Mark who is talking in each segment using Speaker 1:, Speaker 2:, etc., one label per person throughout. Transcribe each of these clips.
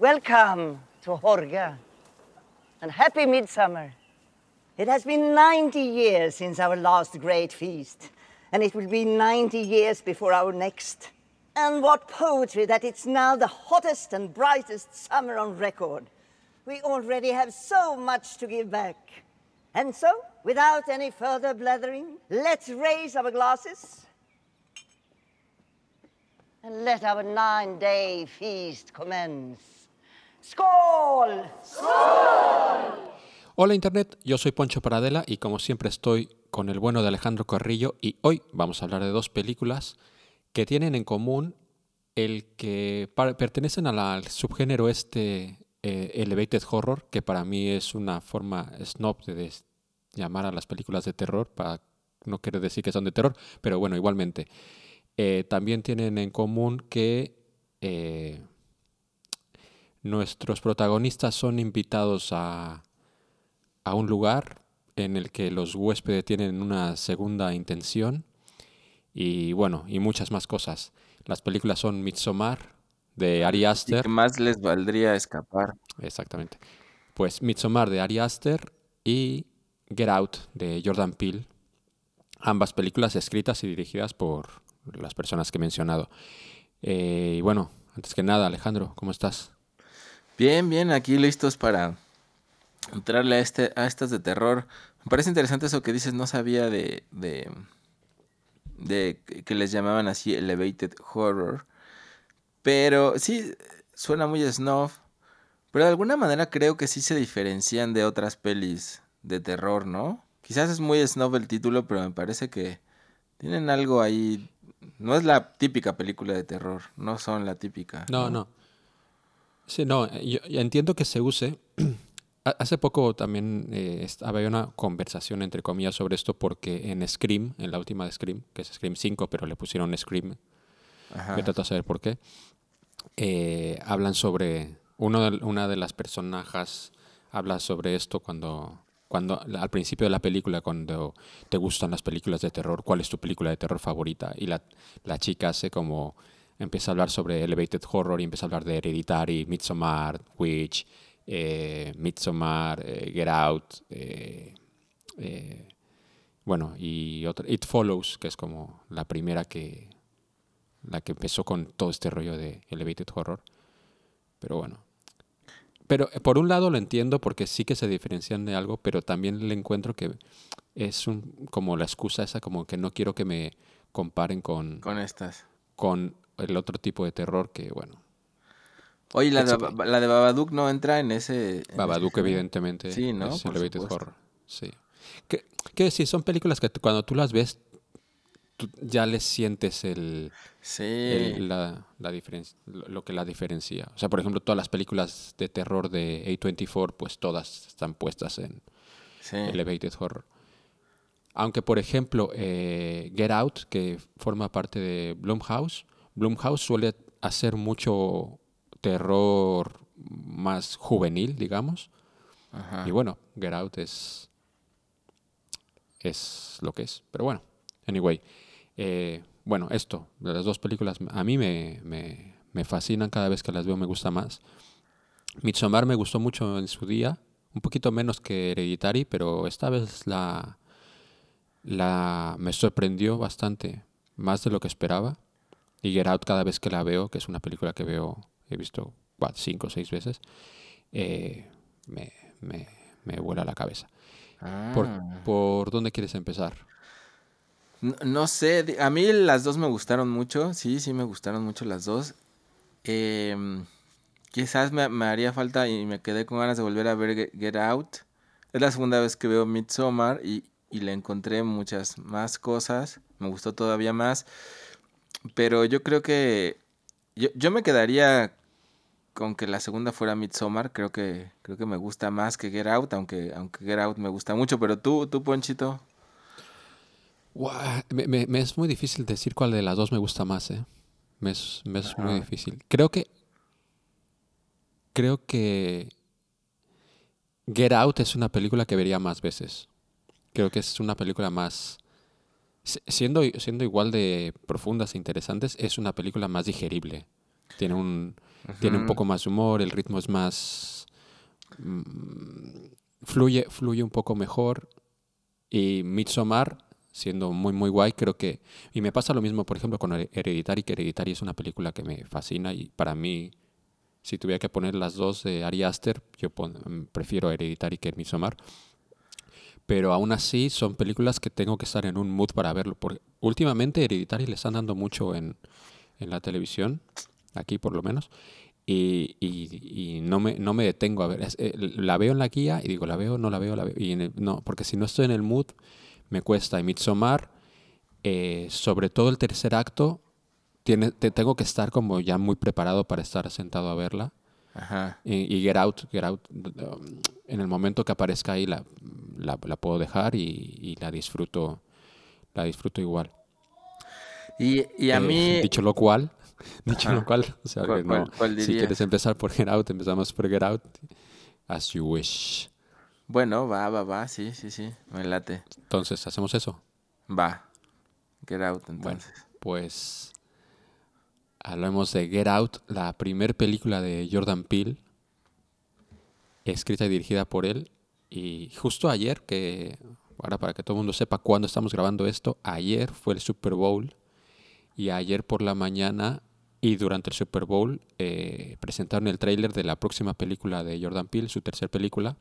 Speaker 1: Welcome to Horga and happy midsummer. It has been 90 years since our last great feast, and it will be 90 years before our next. And what poetry that it's now the hottest and brightest summer on record. We already have so much to give back. And so, without any further blathering, let's raise our glasses and let our nine day feast commence. ¡Skål!
Speaker 2: Hola Internet, yo soy Poncho Paradela y como siempre estoy con el bueno de Alejandro Carrillo y hoy vamos a hablar de dos películas que tienen en común el que pertenecen al subgénero este eh, elevated horror, que para mí es una forma snob de llamar a las películas de terror, para no quiere decir que son de terror, pero bueno, igualmente. Eh, también tienen en común que eh, nuestros protagonistas son invitados a, a un lugar en el que los huéspedes tienen una segunda intención y bueno, y muchas más cosas. Las películas son Midsommar de Ari
Speaker 3: Y
Speaker 2: Aster,
Speaker 3: que más les valdría escapar.
Speaker 2: exactamente. Pues Midsommar de Ari Aster y Get Out de Jordan Peele. Ambas películas escritas y dirigidas por las personas que he mencionado. Eh, y bueno, antes que nada, Alejandro, ¿cómo estás?
Speaker 3: Bien, bien, aquí listos para entrarle a, este, a estas de terror. Me parece interesante eso que dices, no sabía de, de, de que les llamaban así elevated horror. Pero sí, suena muy snuff. Pero de alguna manera creo que sí se diferencian de otras pelis de terror, ¿no? Quizás es muy snuff el título, pero me parece que tienen algo ahí. No es la típica película de terror, no son la típica.
Speaker 2: No, no. Sí, no, eh, yo, entiendo que se use. Ha- Hace poco también eh, había una conversación entre comillas sobre esto porque en Scream, en la última de Scream, que es Scream 5, pero le pusieron Scream,
Speaker 3: Ajá.
Speaker 2: me trato de saber por qué, eh, hablan sobre, uno de- una de las personajes habla sobre esto cuando, cuando al principio de la película, cuando te gustan las películas de terror, ¿cuál es tu película de terror favorita? Y la, la chica hace como, empieza a hablar sobre elevated horror y empieza a hablar de Hereditary, Midsommar, Witch, eh, Midsommar, eh, Get Out, eh, eh, bueno, y otra, It Follows, que es como la primera que, la que empezó con todo este rollo de elevated horror. Pero bueno. Pero por un lado lo entiendo porque sí que se diferencian de algo, pero también le encuentro que es un, como la excusa esa, como que no quiero que me comparen con,
Speaker 3: Con estas.
Speaker 2: con el otro tipo de terror que, bueno,
Speaker 3: Oye, la de, la de Babadook no entra en ese... en
Speaker 2: Babadook evidentemente
Speaker 3: Sí, ¿no?
Speaker 2: es elevated horror. Sí. Que sí, son películas que cuando tú las ves, tú ya les sientes el,
Speaker 3: Sí.
Speaker 2: el- la, la diferencia, lo lo que la diferencia. O sea, por ejemplo, todas las películas de terror de A24, pues todas están puestas en
Speaker 3: sí.
Speaker 2: Elevated Horror. Aunque, por ejemplo, eh, Get Out, que forma parte de Blumhouse, Blumhouse suele hacer mucho terror más juvenil, digamos.
Speaker 3: Ajá.
Speaker 2: Y bueno, Get Out es, es lo que es. Pero bueno, anyway. eh, bueno, esto, de las dos películas, a mí me, me, me fascinan cada vez que las veo, me gusta más. Midsommar me gustó mucho en su día, un poquito menos que Hereditary, pero esta vez la, la me sorprendió bastante, más de lo que esperaba. Y Get Out cada vez que la veo, que es una película que veo, he visto what, cinco o seis veces, eh, me, me, me vuela la cabeza. ¿Por,
Speaker 3: Ah.
Speaker 2: ¿Por dónde quieres empezar?
Speaker 3: No, no sé, a mí las dos me gustaron mucho, sí, sí me gustaron mucho las dos. Em, quizás me, me haría falta y me quedé con ganas de volver a ver Ge- Get Out. Es la segunda vez que veo Midsommar y, y le encontré muchas más cosas, me gustó todavía más. Pero yo creo que yo, yo me quedaría con que la segunda fuera Midsommar, creo que creo que me gusta más que Get Out, aunque aunque Get Out me gusta mucho, pero tú tú Ponchito,
Speaker 2: Me, me- me es muy difícil decir cuál de las dos me gusta más, ¿eh? Me es, me es muy difícil. Creo que. Creo que. Get Out es una película que vería más veces. Creo que es una película más. Si- Siendo, siendo igual de profundas e interesantes, es una película más digerible. Tiene un, Tiene un poco más humor, el ritmo es más... mm, fluye, fluye un poco mejor. Y Midsommar, siendo muy, muy guay, creo que... Y me pasa lo mismo, por ejemplo, con Her- Hereditary, que Hereditary es una película que me fascina y para mí, si tuviera que poner las dos de Ari Aster, yo pon- mm, prefiero Hereditary que Midsommar. Pero aún así son películas que tengo que estar en un mood para verlo. Porque últimamente Hereditary le están dando mucho en, en la televisión, aquí por lo menos. Y, y- no, me, no me detengo a ver. Es- eh, la veo en la guía y digo, la veo, no la veo, la veo. Y no, porque si no estoy en el mood, me cuesta. Y Midsommar, eh, sobre todo el tercer acto, tiene, te, tengo que estar como ya muy preparado para estar sentado a verla.
Speaker 3: Ajá.
Speaker 2: Y, y Get Out, Get Out, um, en el momento que aparezca ahí la, la, la puedo dejar y, y la disfruto, la disfruto igual.
Speaker 3: Y, y a
Speaker 2: Eh,
Speaker 3: mí...
Speaker 2: dicho lo cual, dicho
Speaker 3: Ajá.
Speaker 2: lo cual, o sea,
Speaker 3: ¿Cuál-
Speaker 2: que
Speaker 3: cuál-
Speaker 2: no,
Speaker 3: cuál
Speaker 2: si quieres empezar por Get Out, empezamos por Get Out, as you wish.
Speaker 3: Bueno, va, va, va, sí, sí, sí, me late.
Speaker 2: Entonces, ¿hacemos eso?
Speaker 3: Va. Get out,
Speaker 2: Bueno,
Speaker 3: entonces.
Speaker 2: pues hablamos de Get Out, la primer película de Jordan Peele, escrita y dirigida por él. Y justo ayer, que ahora para que todo el mundo sepa cuándo estamos grabando esto, ayer fue el Super Bowl y ayer por la mañana y durante el Super Bowl eh, presentaron el tráiler de la próxima película de Jordan Peele, su tercera película,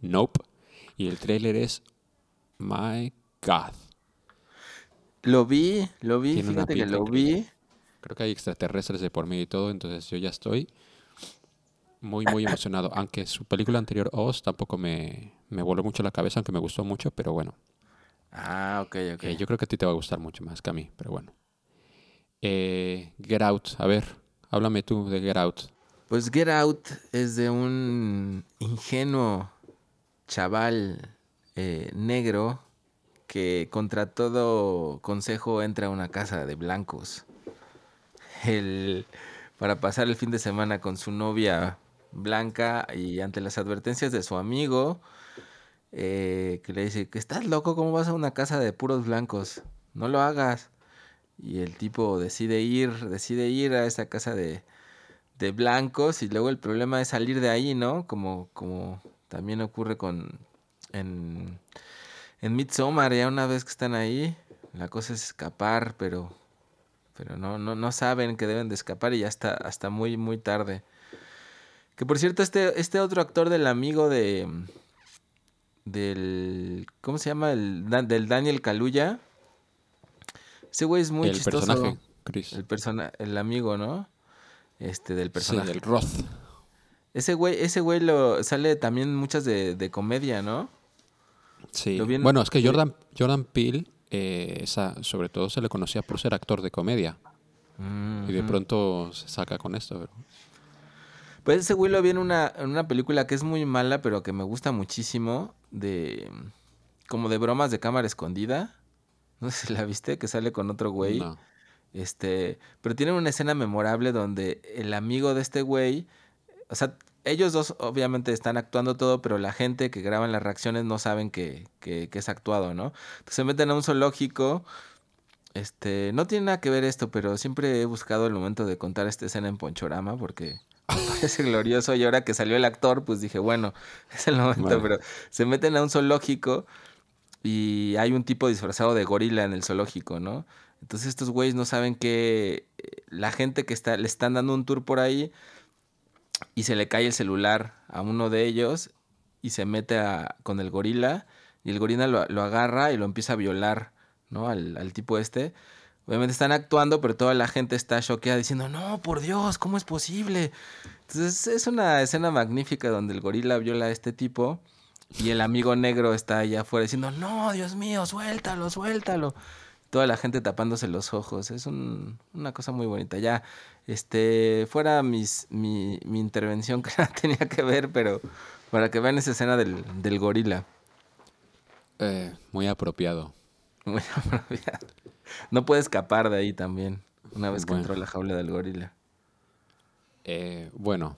Speaker 2: Nope. Y el tráiler es My God.
Speaker 3: Lo vi, lo vi, fíjate que lo vi.
Speaker 2: Creo que hay extraterrestres de por medio y todo, entonces yo ya estoy muy, muy emocionado. Aunque su película anterior, Oz, tampoco me, me voló mucho la cabeza, aunque me gustó mucho, pero bueno.
Speaker 3: Ah, ok, ok.
Speaker 2: Eh, yo creo que a ti te va a gustar mucho más que a mí, pero bueno. Eh, Get Out, a ver, háblame tú de Get Out.
Speaker 3: Pues Get Out es de un ingenuo chaval eh, negro que contra todo consejo entra a una casa de blancos. El, para pasar el fin de semana con su novia blanca y ante las advertencias de su amigo eh, que le dice que estás loco, ¿cómo vas a una casa de puros blancos? No lo hagas. Y el tipo decide ir, decide ir a esa casa de, de blancos y luego el problema es salir de ahí, ¿no? Como, como también ocurre con en, en Midsommar, ya una vez que están ahí, la cosa es escapar, pero pero no, no, no saben que deben de escapar y ya está hasta muy, muy tarde. Que por cierto, este, este otro actor del amigo de del ¿cómo se llama? El, del Daniel Kaluuya. Ese güey es muy
Speaker 2: el
Speaker 3: chistoso.
Speaker 2: personaje, Chris.
Speaker 3: El persona, el amigo, ¿no? Este, del
Speaker 2: Sí,
Speaker 3: personaje.
Speaker 2: el Roth.
Speaker 3: Ese güey, ese güey lo sale también muchas de, de comedia, ¿no?
Speaker 2: Sí.
Speaker 3: Lo vi en-
Speaker 2: Bueno, es que
Speaker 3: sí.
Speaker 2: Jordan, Jordan Peele, eh, esa, sobre todo se le conocía por ser actor de comedia. Y de pronto se saca con esto. pero-
Speaker 3: Pues ese güey lo vi en una, en una película que es muy mala, pero que me gusta muchísimo, de como de bromas de cámara escondida. No sé si la viste, que sale con otro güey.
Speaker 2: No.
Speaker 3: Este, pero tiene una escena memorable donde el amigo de este güey, o sea, ellos dos obviamente están actuando todo, pero la gente que graba las reacciones no saben que, que, que es actuado, ¿no? Entonces se meten a un zoológico. Este, no tiene nada que ver esto, pero siempre he buscado el momento de contar esta escena en Ponchorama porque parece glorioso y ahora que salió el actor, pues dije, bueno, es el momento,
Speaker 2: Vale.
Speaker 3: pero se meten a un zoológico y hay un tipo disfrazado de gorila en el zoológico, ¿no? Entonces estos güeyes no saben que eh, la gente que está, le están dando un tour por ahí y se le cae el celular a uno de ellos y se mete con el gorila y el gorila lo, lo agarra y lo empieza a violar, ¿no? Al, al tipo este. Obviamente están actuando, pero toda la gente está choqueada diciendo, no, por Dios, ¿cómo es posible? Entonces es una escena magnífica donde el gorila viola a este tipo y el amigo negro está allá afuera diciendo, no, Dios mío, suéltalo, suéltalo. Toda la gente tapándose los ojos. Es un- una cosa muy bonita. Ya, este, fuera mis, mi, mi intervención que nada tenía que ver, pero para que vean esa escena del, del gorila.
Speaker 2: Eh, muy apropiado.
Speaker 3: Muy apropiado. No puede escapar de ahí también, una vez que
Speaker 2: Bueno.
Speaker 3: entró a la jaula del gorila.
Speaker 2: Eh, bueno,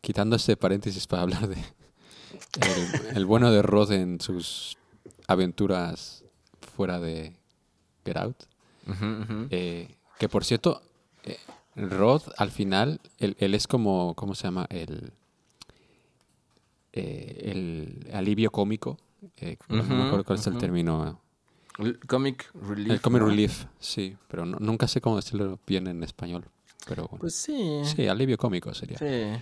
Speaker 2: quitando este paréntesis para hablar de el, el bueno de Roth en sus aventuras fuera de Get Out. Eh, que por cierto, eh, Rod, al final, él, él es como, ¿cómo se llama? El, eh, el alivio cómico. eh, no me acuerdo cuál es el término.
Speaker 3: El comic relief.
Speaker 2: El comic
Speaker 3: ¿no?
Speaker 2: relief, sí, pero no- nunca sé cómo decirlo bien en español. Pero bueno.
Speaker 3: Pues sí.
Speaker 2: sí, alivio cómico sería.
Speaker 3: Sí.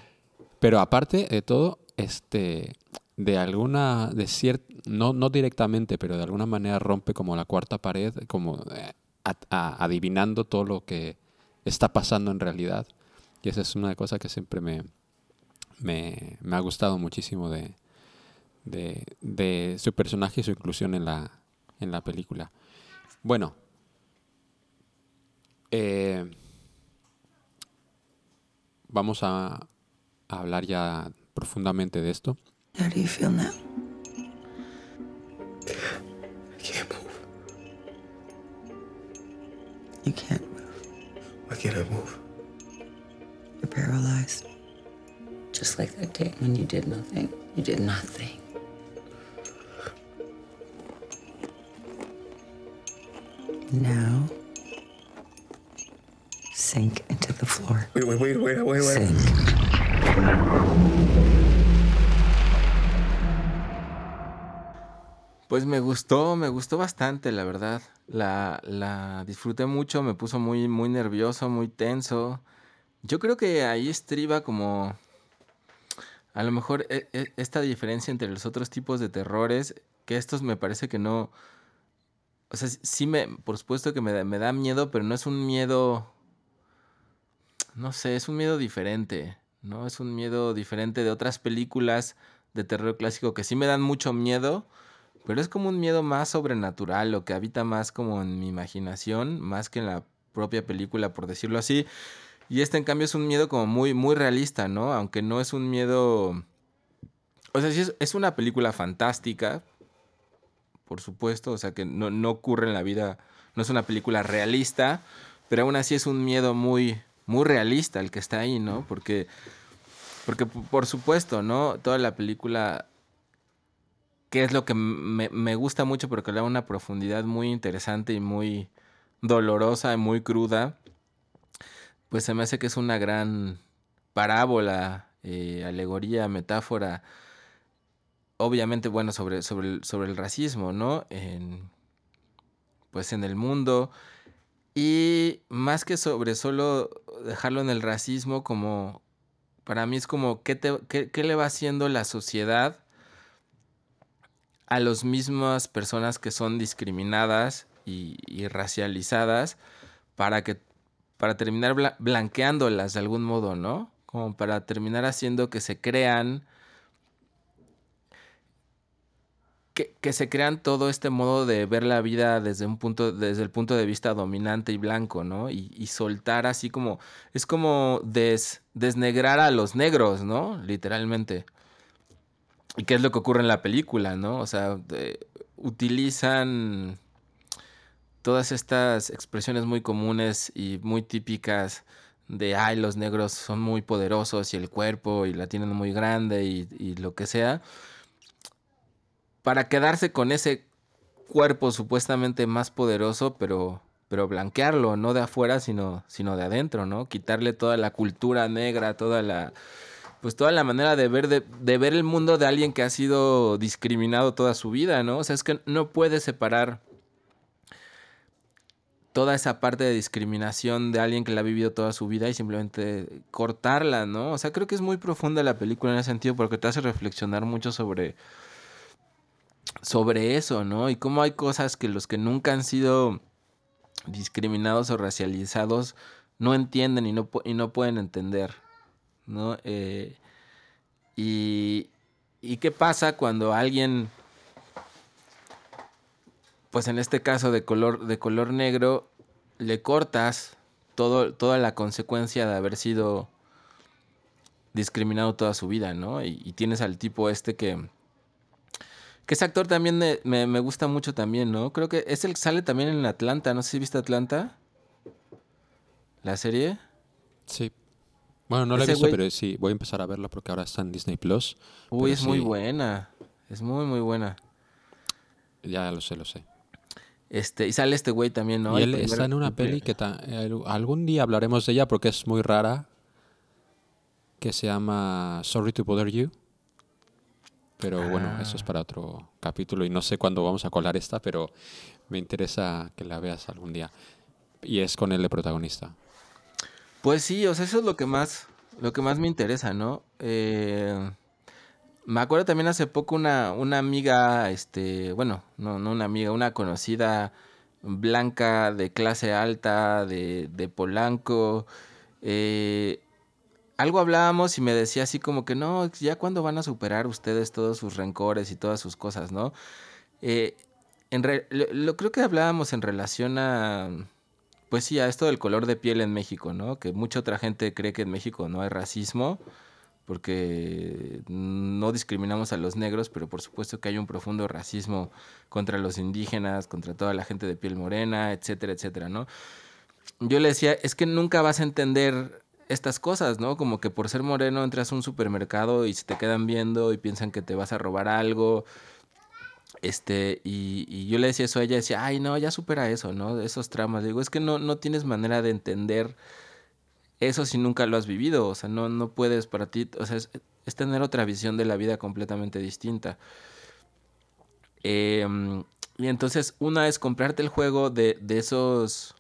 Speaker 2: Pero aparte de todo, este, de alguna, de cier- no, no directamente, pero de alguna manera rompe como la cuarta pared, como eh, a- a- adivinando todo lo que está pasando en realidad. Y esa es una cosa que siempre me, me, me ha gustado muchísimo de, de, de su personaje y su inclusión en la, en la película. Bueno. eh, vamos a, a hablar ya profundamente de esto.
Speaker 4: How do you feel now?
Speaker 5: I can't move.
Speaker 4: You can't move.
Speaker 5: Why can't I move?
Speaker 4: You're paralyzed. Just like that day when you did nothing. You did nothing. Now, sink into the floor.
Speaker 5: Wait, wait, wait, wait, wait, wait.
Speaker 4: Sink.
Speaker 3: Pues me gustó, me gustó bastante, la verdad. La, la disfruté mucho, me puso muy, muy nervioso, muy tenso. Yo creo que ahí estriba como a lo mejor e- e- esta diferencia entre los otros tipos de terrores, que estos me parece que no... O sea, sí me, por supuesto que me da, me da miedo, pero no es un miedo... No sé, es un miedo diferente, ¿no? Es un miedo diferente de otras películas de terror clásico que sí me dan mucho miedo, pero es como un miedo más sobrenatural, lo que habita más como en mi imaginación, más que en la propia película, por decirlo así. Y este en cambio es un miedo como muy, muy realista, ¿no? Aunque no es un miedo... O sea, sí es, es una película fantástica, por supuesto, o sea que no, no ocurre en la vida, no es una película realista, pero aún así es un miedo muy, muy realista el que está ahí, ¿no? Porque, porque por supuesto, ¿no? Toda la película que es lo que me, me gusta mucho porque le da una profundidad muy interesante y muy dolorosa y muy cruda, pues se me hace que es una gran parábola, eh, alegoría, metáfora, obviamente, bueno, sobre, sobre, el, sobre el racismo, ¿no? En, pues en el mundo. Y más que sobre solo dejarlo en el racismo, como para mí es como, ¿qué, te, qué, qué le va haciendo la sociedad? A las mismas personas que son discriminadas y, racializadas para que para terminar bla- blanqueándolas de algún modo, ¿no? Como para terminar haciendo que se crean que, se crean todo este modo de ver la vida desde un punto, desde el punto de vista dominante y blanco, ¿no? Y, soltar así como, es como des, desnegrar a los negros, ¿no? Literalmente. ¿Y qué es lo que ocurre en la película, no? O sea, utilizan todas estas expresiones muy comunes y muy típicas de, ay, los negros son muy poderosos y el cuerpo y la tienen muy grande y, y lo que sea, para quedarse con ese cuerpo supuestamente más poderoso, pero, pero blanquearlo, no de afuera, sino, sino de adentro, ¿no? Quitarle toda la cultura negra, toda la pues toda la manera de ver, de, ver el mundo de alguien que ha sido discriminado toda su vida, ¿no? O sea, es que no puedes separar toda esa parte de discriminación de alguien que la ha vivido toda su vida y simplemente cortarla, ¿no? O sea, creo que es muy profunda la película en ese sentido porque te hace reflexionar mucho sobre sobre eso, ¿no? Y cómo hay cosas que los que nunca han sido discriminados o racializados no entienden y no, y no pueden entender, ¿no? Eh, y, ¿Y qué pasa cuando alguien, pues en este caso de color, de color negro, le cortas todo, toda la consecuencia de haber sido discriminado toda su vida, ¿no? Y, tienes al tipo este que... Que ese actor también me, me- me gusta mucho también, ¿no? Creo que es el que sale también en Atlanta, no sé si viste Atlanta. La serie.
Speaker 2: Sí. Bueno, no la he visto,
Speaker 3: güey-
Speaker 2: pero sí, voy a empezar a verla porque ahora está en Disney Plus.
Speaker 3: Uy, es muy buena. Es muy, muy buena.
Speaker 2: Ya lo sé, lo sé.
Speaker 3: Este, y sale este güey también, ¿no?
Speaker 2: y
Speaker 3: El
Speaker 2: él está en una
Speaker 3: el
Speaker 2: peli que ta- el- algún día hablaremos de ella porque es muy rara, que se llama Sorry to Bother You. Pero bueno, eso
Speaker 3: Ah.
Speaker 2: es para otro capítulo y no sé cuándo vamos a colar esta, pero me interesa que la veas algún día. Y es con él de protagonista.
Speaker 3: Pues sí, o sea, eso es lo que más, lo que más me interesa, ¿no? Eh, me acuerdo también hace poco una, una amiga, este, bueno, no, no una amiga, una conocida blanca de clase alta, de, de Polanco, eh, algo hablábamos y me decía así como que no, ya cuándo van a superar ustedes todos sus rencores y todas sus cosas, ¿no? Eh, en re- lo, lo creo que hablábamos en relación a, pues sí, a esto del color de piel en México, ¿no? Que mucha otra gente cree que en México no hay racismo porque no discriminamos a los negros, pero por supuesto que hay un profundo racismo contra los indígenas, contra toda la gente de piel morena, etcétera, etcétera, ¿no? Yo le decía, es que nunca vas a entender estas cosas, ¿no? Como que por ser moreno entras a un supermercado y se te quedan viendo y piensan que te vas a robar algo. Este, y, yo le decía eso a ella, decía, ay, no, ya supera eso, ¿no? Esos tramas. Le digo, es que no, no tienes manera de entender eso si nunca lo has vivido. O sea, no, no puedes para ti, o sea, es, es tener otra visión de la vida completamente distinta. Em, y entonces, una es comprarte el juego de, de esos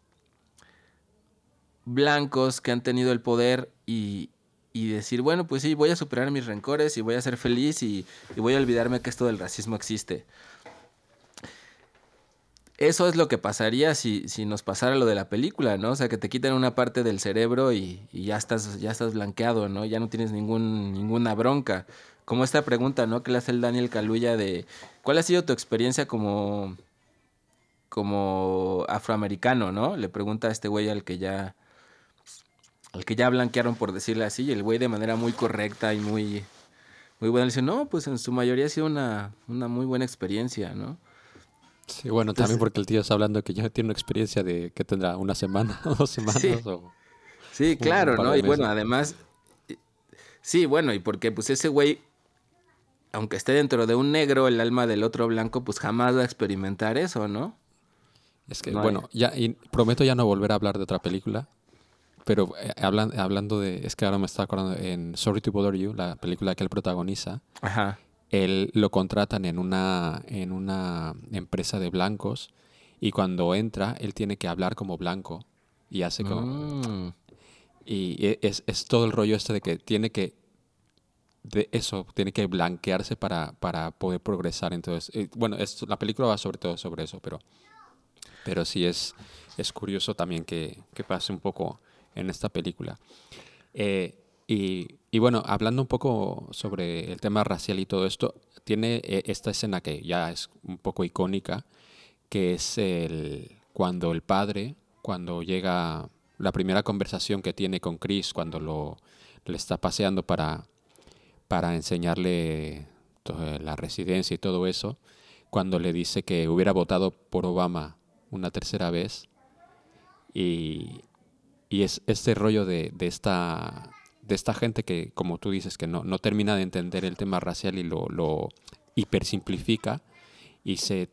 Speaker 3: blancos que han tenido el poder y, y decir, bueno, pues sí, voy a superar mis rencores y voy a ser feliz y, y voy a olvidarme que esto del racismo existe. Eso es lo que pasaría si, si nos pasara lo de la película, ¿no? O sea, que te quitan una parte del cerebro y, y ya, estás, ya estás blanqueado, ¿no? Ya no tienes ningún, ninguna bronca. Como esta pregunta, ¿no? Que le hace el Daniel Caluya de, ¿cuál ha sido tu experiencia como, como afroamericano, ¿no? Le pregunta a este güey al que ya, al que ya blanquearon, por decirle así, y el güey de manera muy correcta y muy, muy buena le dice, no, pues en su mayoría ha sido una, una muy buena experiencia, ¿no?
Speaker 2: Sí, bueno, también porque el tío está hablando que ya tiene una experiencia de que tendrá una semana o dos semanas.
Speaker 3: Sí.
Speaker 2: O...
Speaker 3: Sí, claro, ¿no? Y bueno, además, sí, bueno, y porque pues ese güey, aunque esté dentro de un negro, el alma del otro blanco, pues jamás va a experimentar eso, ¿no?
Speaker 2: Es que,
Speaker 3: No hay-
Speaker 2: bueno, ya y prometo ya no volver a hablar de otra película. Pero eh, hablan- hablando de. Es que ahora me está acordando. En Sorry to Bother You, la película que él protagoniza,
Speaker 3: Ajá.
Speaker 2: él lo contratan en una, en una empresa de blancos. Y cuando entra, él tiene que hablar como blanco. Y hace como.
Speaker 3: Mm,
Speaker 2: Y es, es todo el rollo este de que tiene que. De eso, tiene que blanquearse para, para poder progresar. Entonces, eh, bueno, es, la película va sobre todo sobre eso, pero. Pero sí es, es curioso también que, que pase un poco en esta película. Eh, y, y bueno, hablando un poco sobre el tema racial y todo esto, tiene eh, esta escena que ya es un poco icónica, que es el cuando el padre, cuando llega la primera conversación que tiene con Chris, cuando lo le está paseando para, para enseñarle la residencia y todo eso, cuando le dice que hubiera votado por Obama una tercera vez, y, y es este rollo de, de esta de esta gente que, como tú dices, que no, no termina de entender el tema racial y lo, lo hipersimplifica y se,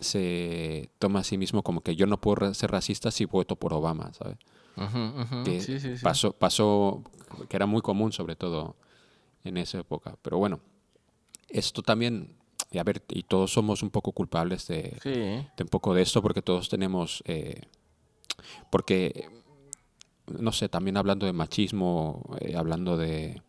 Speaker 2: se toma a sí mismo como que yo no puedo ser racista si voto por Obama, ¿sabes?
Speaker 3: ujú, ujú,
Speaker 2: Que
Speaker 3: sí, sí, sí.
Speaker 2: Pasó, pasó, que era muy común sobre todo en esa época. Pero bueno, esto también, y a ver, y todos somos un poco culpables de, de un poco de esto porque todos tenemos eh, porque no sé también hablando de machismo eh, hablando de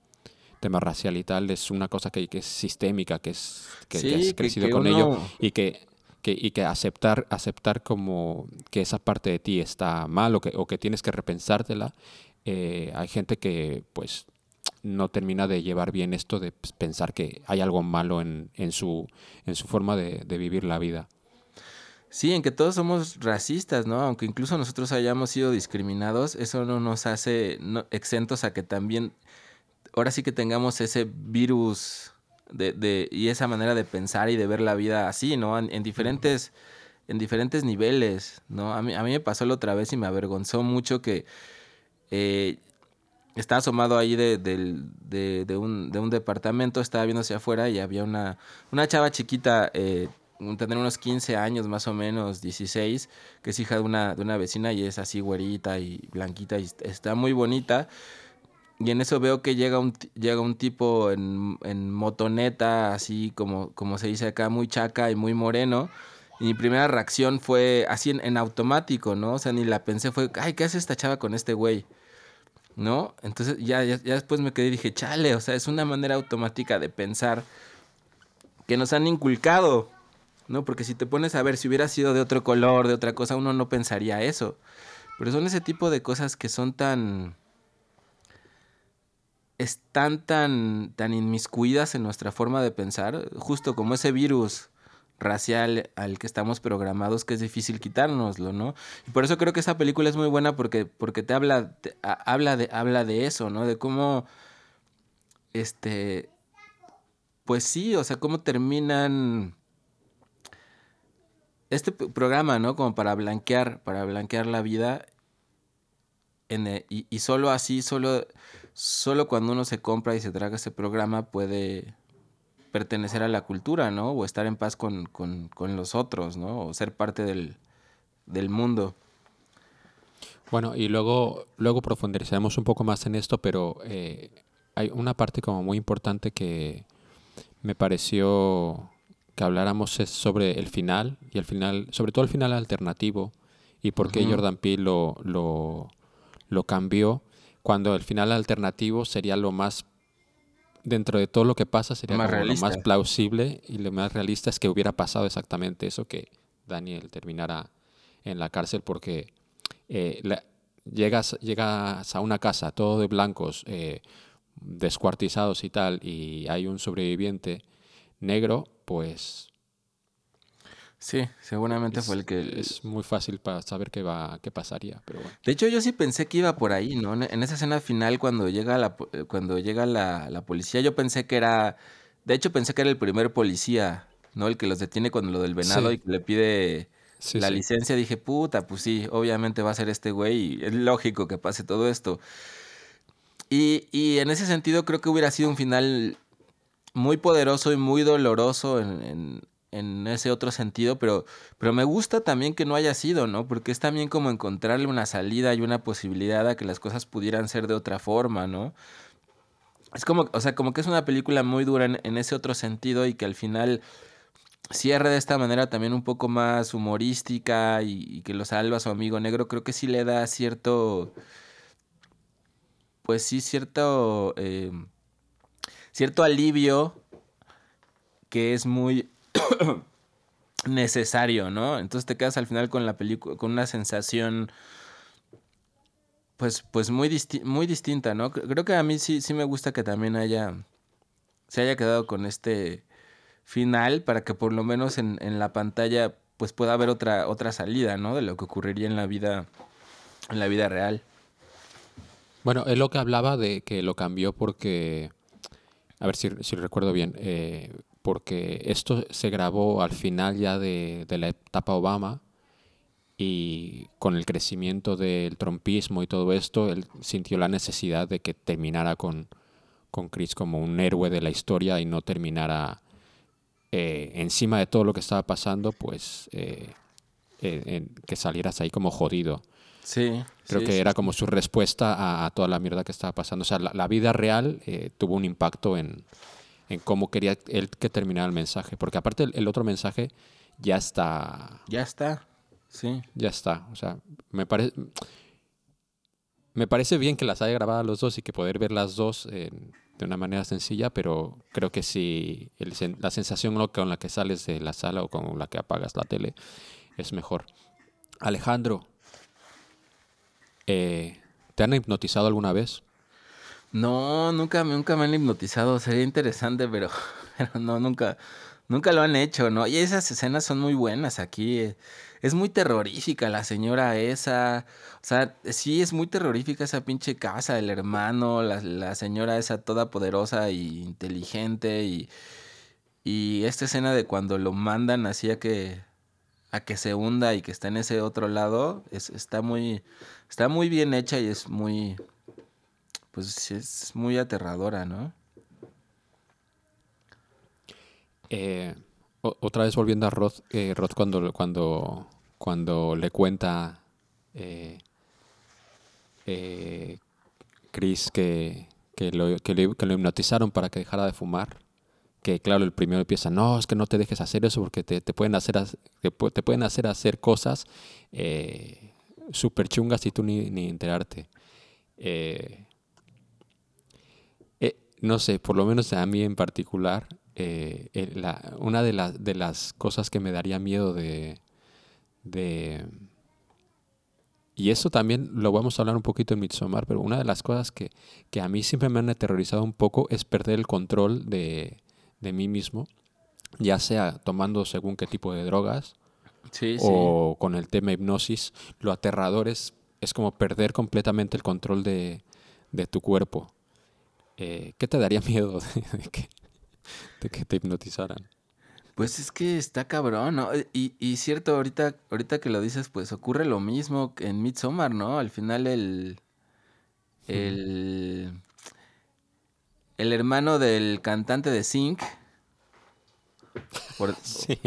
Speaker 2: tema racial y tal es una cosa que, que es sistémica que es que, que
Speaker 3: Sí,
Speaker 2: has
Speaker 3: que-
Speaker 2: crecido
Speaker 3: que
Speaker 2: con ello y que, que y que aceptar aceptar como que esa parte de ti está mal o que, o que tienes que repensártela eh, hay gente que pues no termina de llevar bien esto de pues, pensar que hay algo malo en, en su en su forma de, de vivir la vida
Speaker 3: Sí, en que todos somos racistas, ¿no? Aunque incluso nosotros hayamos sido discriminados, eso no nos hace exentos a que también, ahora sí que tengamos ese virus de, de- y esa manera de pensar y de ver la vida así, ¿no? En, en diferentes, en diferentes niveles, ¿no? A mí, a mí me pasó la otra vez y me avergonzó mucho que eh, estaba asomado ahí de, de- de un, de un departamento, estaba viendo hacia afuera y había una, una chava chiquita eh, tener unos 15 años más o menos, 16, que es hija de una, de una vecina y es así güerita y blanquita y está muy bonita. Y en eso veo que llega un, llega un tipo en, en motoneta, así como, como se dice acá, muy chaca y muy moreno. Y mi primera reacción fue así en, en automático, ¿no? O sea, ni la pensé, fue, ay, ¿qué hace esta chava con este güey? ¿No? Entonces ya, ya, ya después me quedé y dije, chale, o sea, es una manera automática de pensar que nos han inculcado, ¿no? Porque si te pones a ver, si hubiera sido de otro color, de otra cosa, uno no pensaría eso. Pero son ese tipo de cosas que son tan están tan, tan inmiscuidas en nuestra forma de pensar, justo como ese virus racial al que estamos programados que es difícil quitárnoslo, ¿no? Y por eso creo que esa película es muy buena porque, porque te habla, habla, de, habla de eso, ¿no? De cómo, este, pues sí, o sea, cómo terminan este programa, ¿no? Como para blanquear, para blanquear la vida. Y, y solo así, solo solo cuando uno se compra y se traga ese programa puede pertenecer a la cultura, ¿no? O estar en paz con, con, con los otros, ¿no? O ser parte del, del, mundo.
Speaker 2: Bueno, y luego, luego profundizaremos un poco más en esto, pero eh, hay una parte como muy importante que me pareció que habláramos es sobre el final, y el final, sobre todo el final alternativo, y por qué uh -huh. Jordan Peele lo, lo, lo cambió cuando el final alternativo sería lo más dentro de todo lo que pasa sería
Speaker 3: más
Speaker 2: lo más plausible y lo más realista es que hubiera pasado exactamente eso que Daniel terminara en la cárcel porque eh, la, llegas llegas a una casa todo de blancos eh, descuartizados y tal y hay un sobreviviente negro pues
Speaker 3: Sí, seguramente
Speaker 2: es,
Speaker 3: fue el que...
Speaker 2: Es muy fácil para saber qué, va, qué pasaría, pero bueno.
Speaker 3: De hecho, yo sí pensé que iba por ahí, ¿no? En esa escena final, cuando llega la, cuando llega la, la policía, yo pensé que era... De hecho, pensé que era el primer policía, ¿no? El que los detiene con lo del venado sí. y que le pide sí, la sí. licencia. Dije, puta, pues sí, obviamente va a ser este güey y es lógico que pase todo esto. Y, y en ese sentido creo que hubiera sido un final muy poderoso y muy doloroso en, en en ese otro sentido, pero, pero me gusta también que no haya sido, ¿no? Porque es también como encontrarle una salida y una posibilidad a que las cosas pudieran ser de otra forma, ¿no? Es como, o sea, como que es una película muy dura en, ese otro sentido y que al final cierre de esta manera también un poco más humorística y, y, que lo salva a su amigo negro, creo que sí le da cierto, pues sí, cierto, eh, cierto alivio que es muy necesario, ¿no? Entonces te quedas al final con la película, con una sensación, pues, pues muy, disti muy distinta, ¿no? Creo que a mí sí, sí me gusta que también haya, se haya quedado con este final para que por lo menos en, en la pantalla, pues pueda haber otra, otra salida, ¿no? De lo que ocurriría en la vida, en la vida real.
Speaker 2: Bueno, es lo que hablaba de que lo cambió porque, a ver si, si recuerdo bien, eh, porque esto se grabó al final ya de, de, la etapa Obama y con el crecimiento del trompismo y todo esto, él sintió la necesidad de que terminara con, con Chris como un héroe de la historia y no terminara eh, encima de todo lo que estaba pasando, pues eh, que salieras ahí como jodido.
Speaker 3: Sí.
Speaker 2: Creo
Speaker 3: sí,
Speaker 2: que
Speaker 3: sí,
Speaker 2: era como su respuesta a, a, toda la mierda que estaba pasando. O sea, la, la vida real tuvo un impacto en, en cómo quería él que terminara el mensaje. Porque aparte el, el, otro mensaje ya está.
Speaker 3: Ya está. Sí.
Speaker 2: Ya está. O sea, me parece. Me parece bien que las haya grabado los dos y que poder ver las dos en, de una manera sencilla, pero creo que si el, la sensación con la que sales de la sala o con la que apagas la tele es mejor. Alejandro, eh, ¿te han hipnotizado alguna vez?
Speaker 3: No, nunca, nunca me han hipnotizado. Sería interesante, pero, pero no, nunca, nunca lo han hecho, ¿no? Y esas escenas son muy buenas aquí. Es muy terrorífica la señora esa. O sea, sí es muy terrorífica esa pinche casa, el hermano, la, la señora esa toda poderosa e inteligente. Y, y esta escena de cuando lo mandan así a que, a que se hunda y que está en ese otro lado, es, está, muy, está muy bien hecha y es muy, pues es muy aterradora, ¿no?
Speaker 2: Eh, otra vez volviendo a Roth, eh, Roth cuando, cuando, cuando le cuenta eh, eh, Chris que, que, lo, que lo hipnotizaron para que dejara de fumar. Que claro, el primero empieza, no, es que no te dejes hacer eso porque te, te pueden, hacer, te, te pueden hacer hacer cosas eh, súper chungas y tú ni, ni enterarte. Eh, eh, no sé, por lo menos a mí en particular, eh, eh, la- una de, las de las cosas que me daría miedo de, de... Y eso también lo vamos a hablar un poquito en Midsommar, pero una de las cosas que, que a mí siempre me han aterrorizado un poco es perder el control de, de mí mismo, ya sea tomando según qué tipo de drogas
Speaker 3: Sí, sí.
Speaker 2: o con el tema hipnosis, lo aterrador es, es como perder completamente el control de, de tu cuerpo. Eh, ¿Qué te daría miedo de, de que, de que te hipnotizaran?
Speaker 3: Pues es que está cabrón, ¿no? Y, y cierto, ahorita, ahorita que lo dices, pues ocurre lo mismo que en Midsommar, ¿no? Al final el. El. El hermano del cantante de Zinc. por-
Speaker 2: Sí,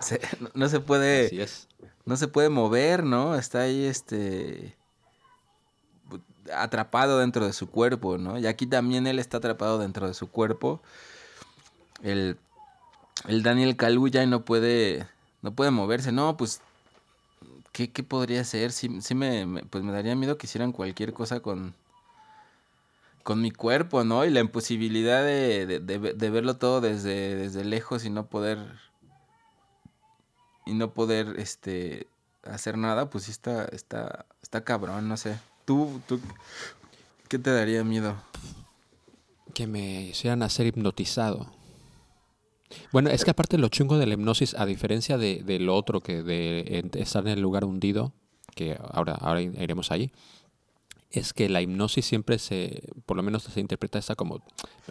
Speaker 3: se- no, no se puede.
Speaker 2: así es.
Speaker 3: No se puede mover, ¿no? Está ahí este. atrapado dentro de su cuerpo, ¿no? Y aquí también él está atrapado dentro de su cuerpo. El, el Daniel Kaluuya y no puede. no puede moverse. No, pues. ¿Qué, qué podría ser? Sí, sí me, me- pues me daría miedo que hicieran cualquier cosa con. Con mi cuerpo, ¿no? Y la imposibilidad de, de- de ve- de verlo todo desde, desde lejos y no poder y no poder este hacer nada, pues sí está, está, está cabrón, no sé. ¿Tú, tú, qué te daría miedo?
Speaker 2: Que me hicieran hacer hipnotizado. Bueno, es que aparte lo chungo de la hipnosis, a diferencia de, de lo otro que de estar en el lugar hundido, que ahora, ahora iremos allí, es que la hipnosis siempre se, por lo menos se interpreta esta como,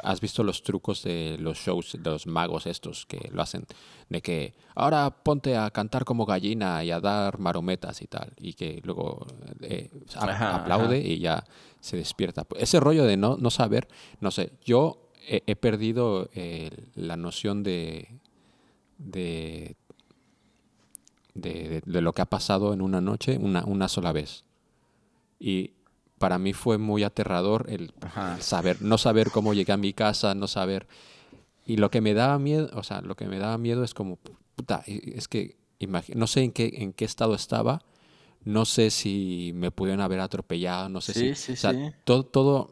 Speaker 2: has visto los trucos de los shows, de los magos estos que lo hacen, de que ahora ponte a cantar como gallina y a dar marometas y tal, y que luego eh,
Speaker 3: Ajá,
Speaker 2: aplaude
Speaker 3: ajá.
Speaker 2: y ya se despierta. Ese rollo de no, no saber, no sé, yo he, he perdido eh, la noción de, de, de, de- de lo que ha pasado en una noche una, una sola vez. Y para mí fue muy aterrador el, saber, no saber cómo llegué a mi casa, no saber. Y lo que me daba miedo, o sea, lo que me daba miedo es como, puta, es que no sé en qué, en qué estado estaba, no sé si me pudieron haber atropellado, no sé
Speaker 3: Sí,
Speaker 2: si,
Speaker 3: sí,
Speaker 2: o sea,
Speaker 3: sí.
Speaker 2: todo, todo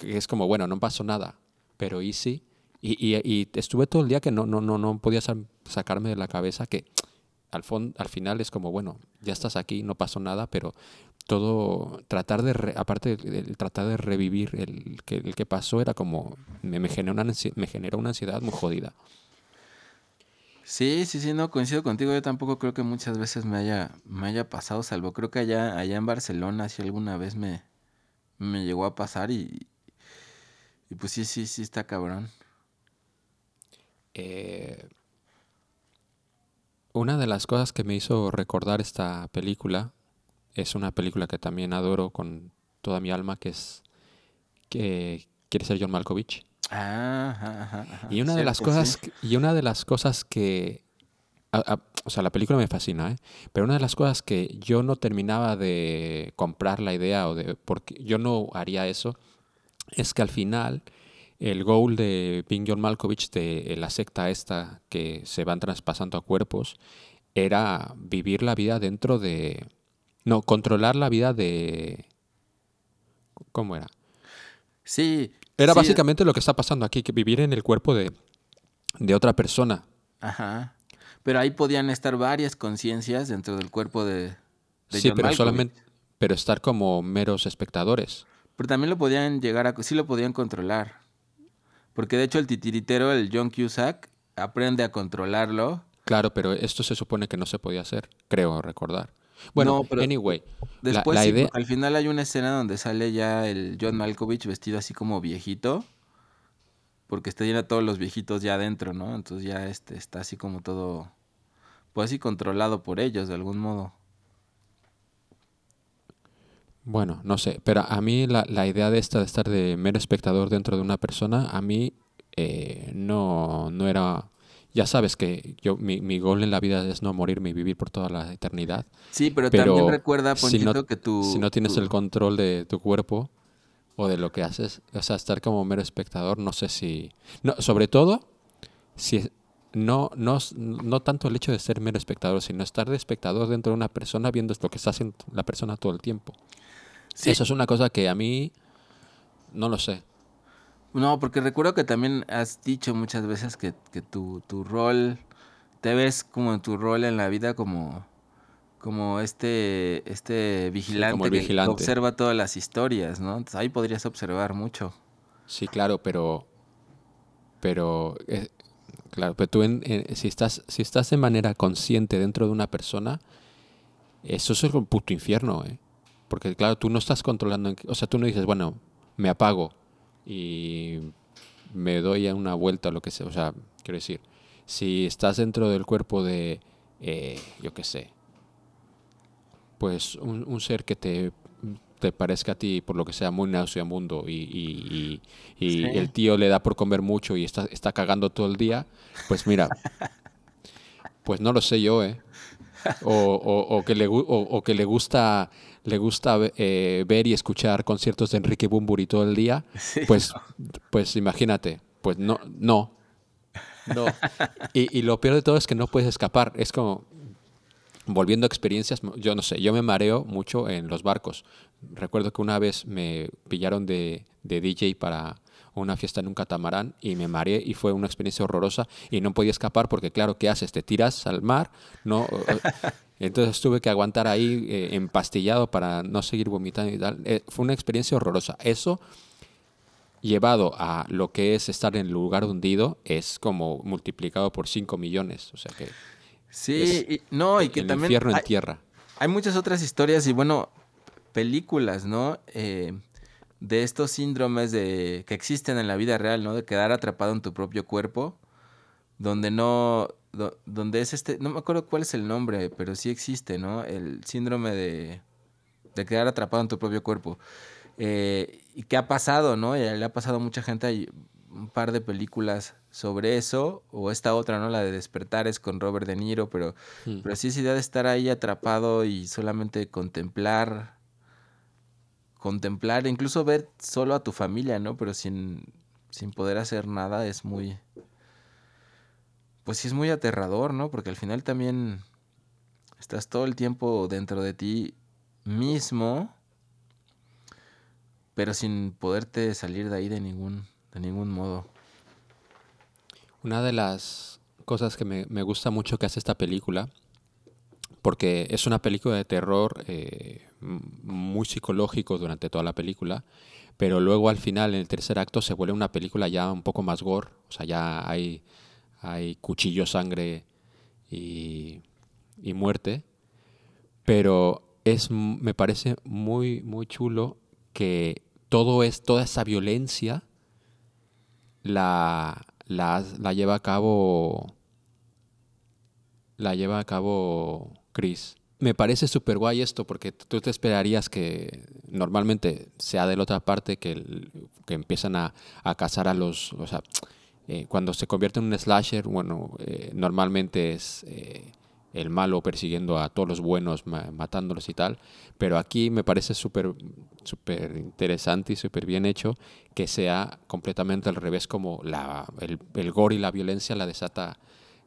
Speaker 2: es como, bueno, no pasó nada, pero y sí. Y, y, y estuve todo el día que no, no, no, no podía sa- sacarme de la cabeza que al, fon- al final es como, bueno, ya estás aquí, no pasó nada, pero todo, tratar de, re- aparte de, de tratar de revivir el que, el que pasó era como, me, me, generó una, me generó una ansiedad muy jodida.
Speaker 3: Sí, sí, sí, no, coincido contigo. Yo tampoco creo que muchas veces me haya, me haya pasado, salvo creo que allá, allá en Barcelona sí alguna vez me, me llegó a pasar y, y pues sí, sí, sí está cabrón.
Speaker 2: Eh, una de las cosas que me hizo recordar esta película es una película que también adoro con toda mi alma, que es que quiere ser John Malkovich.
Speaker 3: Ajá, ajá, ajá,
Speaker 2: Y una de las cosas,
Speaker 3: sí.
Speaker 2: y una de las cosas que, a- a- o sea, la película me fascina, ¿eh? Pero una de las cosas que yo no terminaba de comprar la idea o de, porque yo no haría eso, es que al final el goal de Bing John Malkovich de la secta esta que se van traspasando a cuerpos era vivir la vida dentro de, no, controlar la vida de, ¿cómo era?
Speaker 3: Sí.
Speaker 2: Era
Speaker 3: sí,
Speaker 2: básicamente lo que está pasando aquí, que vivir en el cuerpo de, de otra persona.
Speaker 3: Ajá. Pero ahí podían estar varias conciencias dentro del cuerpo de, de
Speaker 2: sí,
Speaker 3: John
Speaker 2: pero
Speaker 3: Malkovich.
Speaker 2: solamente, pero estar como meros espectadores.
Speaker 3: Pero también lo podían llegar a... Sí lo podían controlar. Porque de hecho el titiritero, el John Cusack, aprende a controlarlo.
Speaker 2: Claro, pero esto se supone que no se podía hacer, creo recordar. Bueno,
Speaker 3: No, pero
Speaker 2: anyway,
Speaker 3: Después
Speaker 2: la,
Speaker 3: sí,
Speaker 2: idea,
Speaker 3: porque al final hay una escena donde sale ya el John Malkovich vestido así como viejito. Porque está lleno de todos los viejitos ya adentro, ¿no? Entonces ya este está así como todo... Pues así controlado por ellos de algún modo.
Speaker 2: bueno, no sé, pero a mí la, la idea de esta de estar de mero espectador dentro de una persona, a mí eh, no, no era, ya sabes que yo mi, mi gol en la vida es no morirme y vivir por toda la eternidad.
Speaker 3: Sí, pero,
Speaker 2: Pero
Speaker 3: también recuerda,
Speaker 2: si
Speaker 3: Ponchito,
Speaker 2: no,
Speaker 3: que tú...
Speaker 2: si no tienes
Speaker 3: tú-
Speaker 2: el control de tu cuerpo o de lo que haces, o sea, estar como mero espectador, no sé si... No, sobre todo, si no, no, no tanto el hecho de ser mero espectador, sino estar de espectador dentro de una persona viendo lo que está haciendo la persona todo el tiempo.
Speaker 3: Sí.
Speaker 2: Eso es una cosa que a mí, no lo sé.
Speaker 3: No, porque recuerdo que también has dicho muchas veces que, que tu, tu rol, te ves como en tu rol en la vida como, como este, este vigilante,
Speaker 2: como el
Speaker 3: que- observa todas las historias, ¿no? Entonces ahí podrías observar mucho.
Speaker 2: Sí, claro, pero. Pero. eh, claro, pero tú, en- en- si, estás, si estás de manera consciente dentro de una persona, eso es un puto infierno, ¿eh? Porque, claro, tú no estás controlando. o sea, tú no dices, bueno, me apago y me doy a una vuelta o lo que sea. O sea, quiero decir, si estás dentro del cuerpo de. eh, yo qué sé. Pues un, un ser que te te parezca a ti, por lo que sea, muy nauseamundo y, y, y, y
Speaker 3: Sí.
Speaker 2: el tío le da por comer mucho y está, está cagando todo el día, pues mira, pues no lo sé yo, ¿eh? O, o- o que, le, o, o que le gusta, le gusta eh, ver y escuchar conciertos de Enrique Bumburi todo el día,
Speaker 3: Sí,
Speaker 2: pues, pues imagínate, pues no, no, no. Y, y lo peor de todo es que no puedes escapar, es como, volviendo a experiencias, yo no sé, yo me mareo mucho en los barcos. Recuerdo que una vez me pillaron de, de DJ para una fiesta en un catamarán y me mareé y fue una experiencia horrorosa y no podía escapar porque claro, ¿qué haces? ¿Te tiras al mar? No. Entonces tuve que aguantar ahí eh, empastillado para no seguir vomitando y tal. Eh, fue una experiencia horrorosa. Eso llevado a lo que es estar en el lugar hundido es como multiplicado por 5 millones. O sea que
Speaker 3: Sí, y, no, y que
Speaker 2: el
Speaker 3: también
Speaker 2: infierno en
Speaker 3: hay,
Speaker 2: tierra.
Speaker 3: hay muchas otras historias y bueno, películas, ¿no? Eh, de estos síndromes de que existen en la vida real, ¿no? De quedar atrapado en tu propio cuerpo, donde no, do- donde es este, no me acuerdo cuál es el nombre, pero sí existe, ¿no? El síndrome de, de quedar atrapado en tu propio cuerpo. Eh, y qué ha pasado, ¿no? Y le ha pasado a mucha gente, hay un par de películas sobre eso, o esta otra, ¿no? La de Despertares con Robert De Niro, pero,
Speaker 2: Mm.
Speaker 3: pero sí esa idea de estar ahí atrapado y solamente contemplar, contemplar, incluso ver solo a tu familia, ¿no? Pero sin, sin poder hacer nada es muy, pues sí es muy aterrador, ¿no? Porque al final también estás todo el tiempo dentro de ti mismo, pero sin poderte salir de ahí de ningún, de ningún modo.
Speaker 2: Una de las cosas que me, me gusta mucho que hace esta película, porque es una película de terror eh, muy psicológico durante toda la película, pero luego al final, en el tercer acto, se vuelve una película ya un poco más gore, o sea, ya hay, hay cuchillo, sangre y, y muerte, pero es, me parece muy, muy chulo que todo es, toda esa violencia la, la, la lleva a cabo la lleva a cabo Chris. Me parece súper guay esto porque tú te esperarías que normalmente sea de la otra parte que, que empiezan a, a cazar a los... eh, cuando se convierte en un slasher, bueno, eh, normalmente es eh, el malo persiguiendo a todos los buenos, ma- matándolos y tal. Pero aquí me parece súper súper interesante y súper bien hecho que sea completamente al revés, como la, el, el gore y la violencia la desata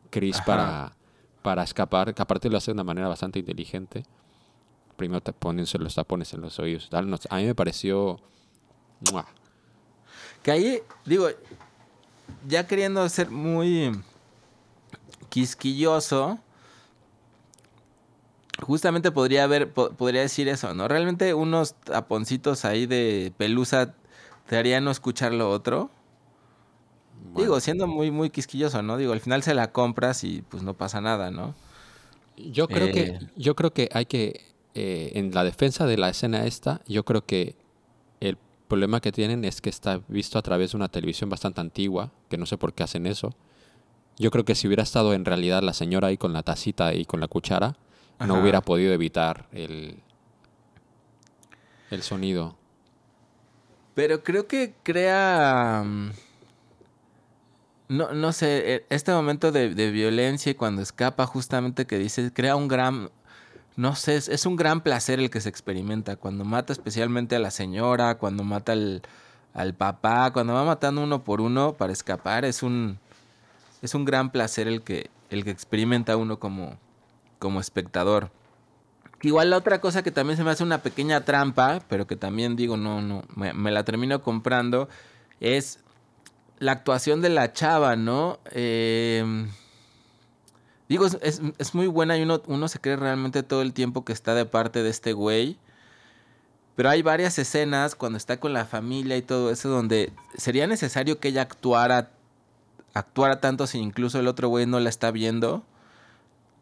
Speaker 2: Chris para, para escapar, que aparte lo hace de una manera bastante inteligente. Primero te ponen los tapones en los oídos tal. A mí me pareció... ¡mua!
Speaker 3: Que ahí, digo, ya queriendo ser muy quisquilloso, justamente podría haber, po- podría decir eso, ¿no? Realmente unos taponcitos ahí de pelusa te harían no escuchar lo otro. Digo, siendo muy, muy quisquilloso, ¿no? Digo, al final se la compras y pues no pasa nada, ¿no?
Speaker 2: Yo creo que
Speaker 3: Eh.
Speaker 2: yo creo que hay que eh, en la defensa de la escena esta, yo creo que el problema que tienen es que está visto a través de una televisión bastante antigua, que no sé por qué hacen eso. Yo creo que si hubiera estado en realidad la señora ahí con la tacita y con la cuchara, no hubiera podido evitar el el sonido.
Speaker 3: Pero creo que crea... mm, no, no sé, e- este momento de, de violencia y cuando escapa justamente que dice, crea un gran, no sé, es, un gran placer el que se experimenta, cuando mata especialmente a la señora, cuando mata al, al papá, cuando va matando uno por uno para escapar, es un, es un gran placer el que, el que experimenta uno como, como espectador. Igual la otra cosa que también se me hace una pequeña trampa, pero que también digo, no, no, me, me la termino comprando, es la actuación de la chava, ¿no? Eh, digo, es, es- muy buena y uno, uno se cree realmente todo el tiempo que está de parte de este güey. Pero hay varias escenas cuando está con la familia y todo eso donde sería necesario que ella actuara, actuara tanto si incluso el otro güey no la está viendo.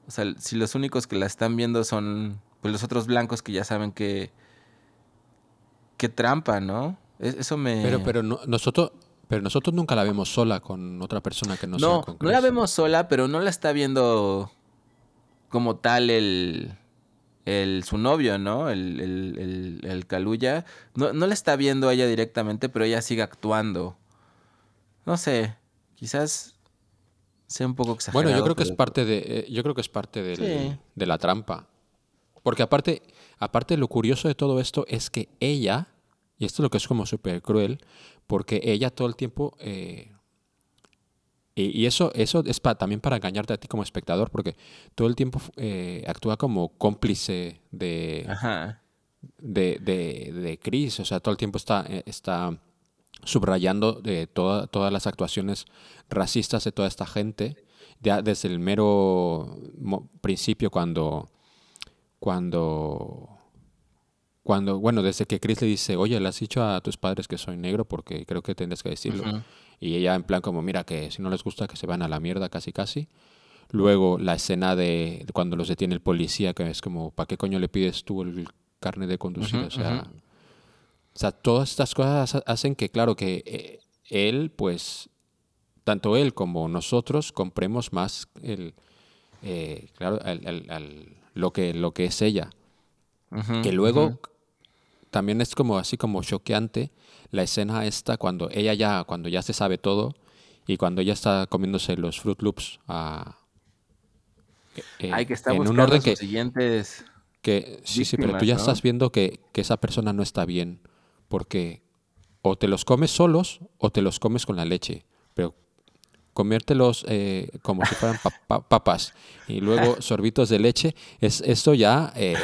Speaker 3: O sea, si los únicos que la están viendo son pues los otros blancos que ya saben que qué trampa, ¿no? Es- Eso me
Speaker 2: Pero, pero no- nosotros, pero nosotros nunca la vemos sola con otra persona que no, sea
Speaker 3: no,
Speaker 2: con
Speaker 3: no la vemos sola, pero no la está viendo como tal el, el su novio, ¿no? El, el, el, el Kaluuya. No, no la está viendo ella directamente, pero ella sigue actuando. No sé, quizás sea un poco exagerado.
Speaker 2: Bueno, yo creo que es parte de, eh, yo creo que es parte del-
Speaker 3: Sí.
Speaker 2: de la trampa. Porque aparte, aparte lo curioso de todo esto es que ella, y esto es lo que es como súper cruel, porque ella todo el tiempo, eh, y, eso, eso es pa- también para engañarte a ti como espectador, porque todo el tiempo eh, actúa como cómplice de,
Speaker 3: Ajá.
Speaker 2: de, de, de Chris. O sea, todo el tiempo está, eh, está subrayando de toda- todas las actuaciones racistas de toda esta gente. Ya desde el mero principio cuando, cuando, cuando, bueno, desde que Chris le dice, oye, le has dicho a tus padres que soy negro porque creo que tendrías que decirlo. Y ella en plan como, mira, que si no les gusta que se van a la mierda casi casi. Luego la escena de cuando los detiene el policía, que es como, ¿para qué coño le pides tú el carne de conducir? O, sea, o sea, todas estas cosas ha- hacen que, claro, que eh, él, pues, tanto él como nosotros compremos más el, eh, claro, lo, que, lo que es ella. Que luego. También es como así como choqueante la escena esta cuando ella ya, cuando ya se sabe todo y cuando ella está comiéndose los Fruit Loops a, eh,
Speaker 3: Hay que estar
Speaker 2: en un orden que,
Speaker 3: siguientes...
Speaker 2: que sí, sí, pero tú ya estás viendo que, que esa persona no está bien porque o te los comes solos o te los comes con la leche, pero comértelos eh, como si fueran pa- pa- papas y luego sorbitos de leche, es esto ya eh,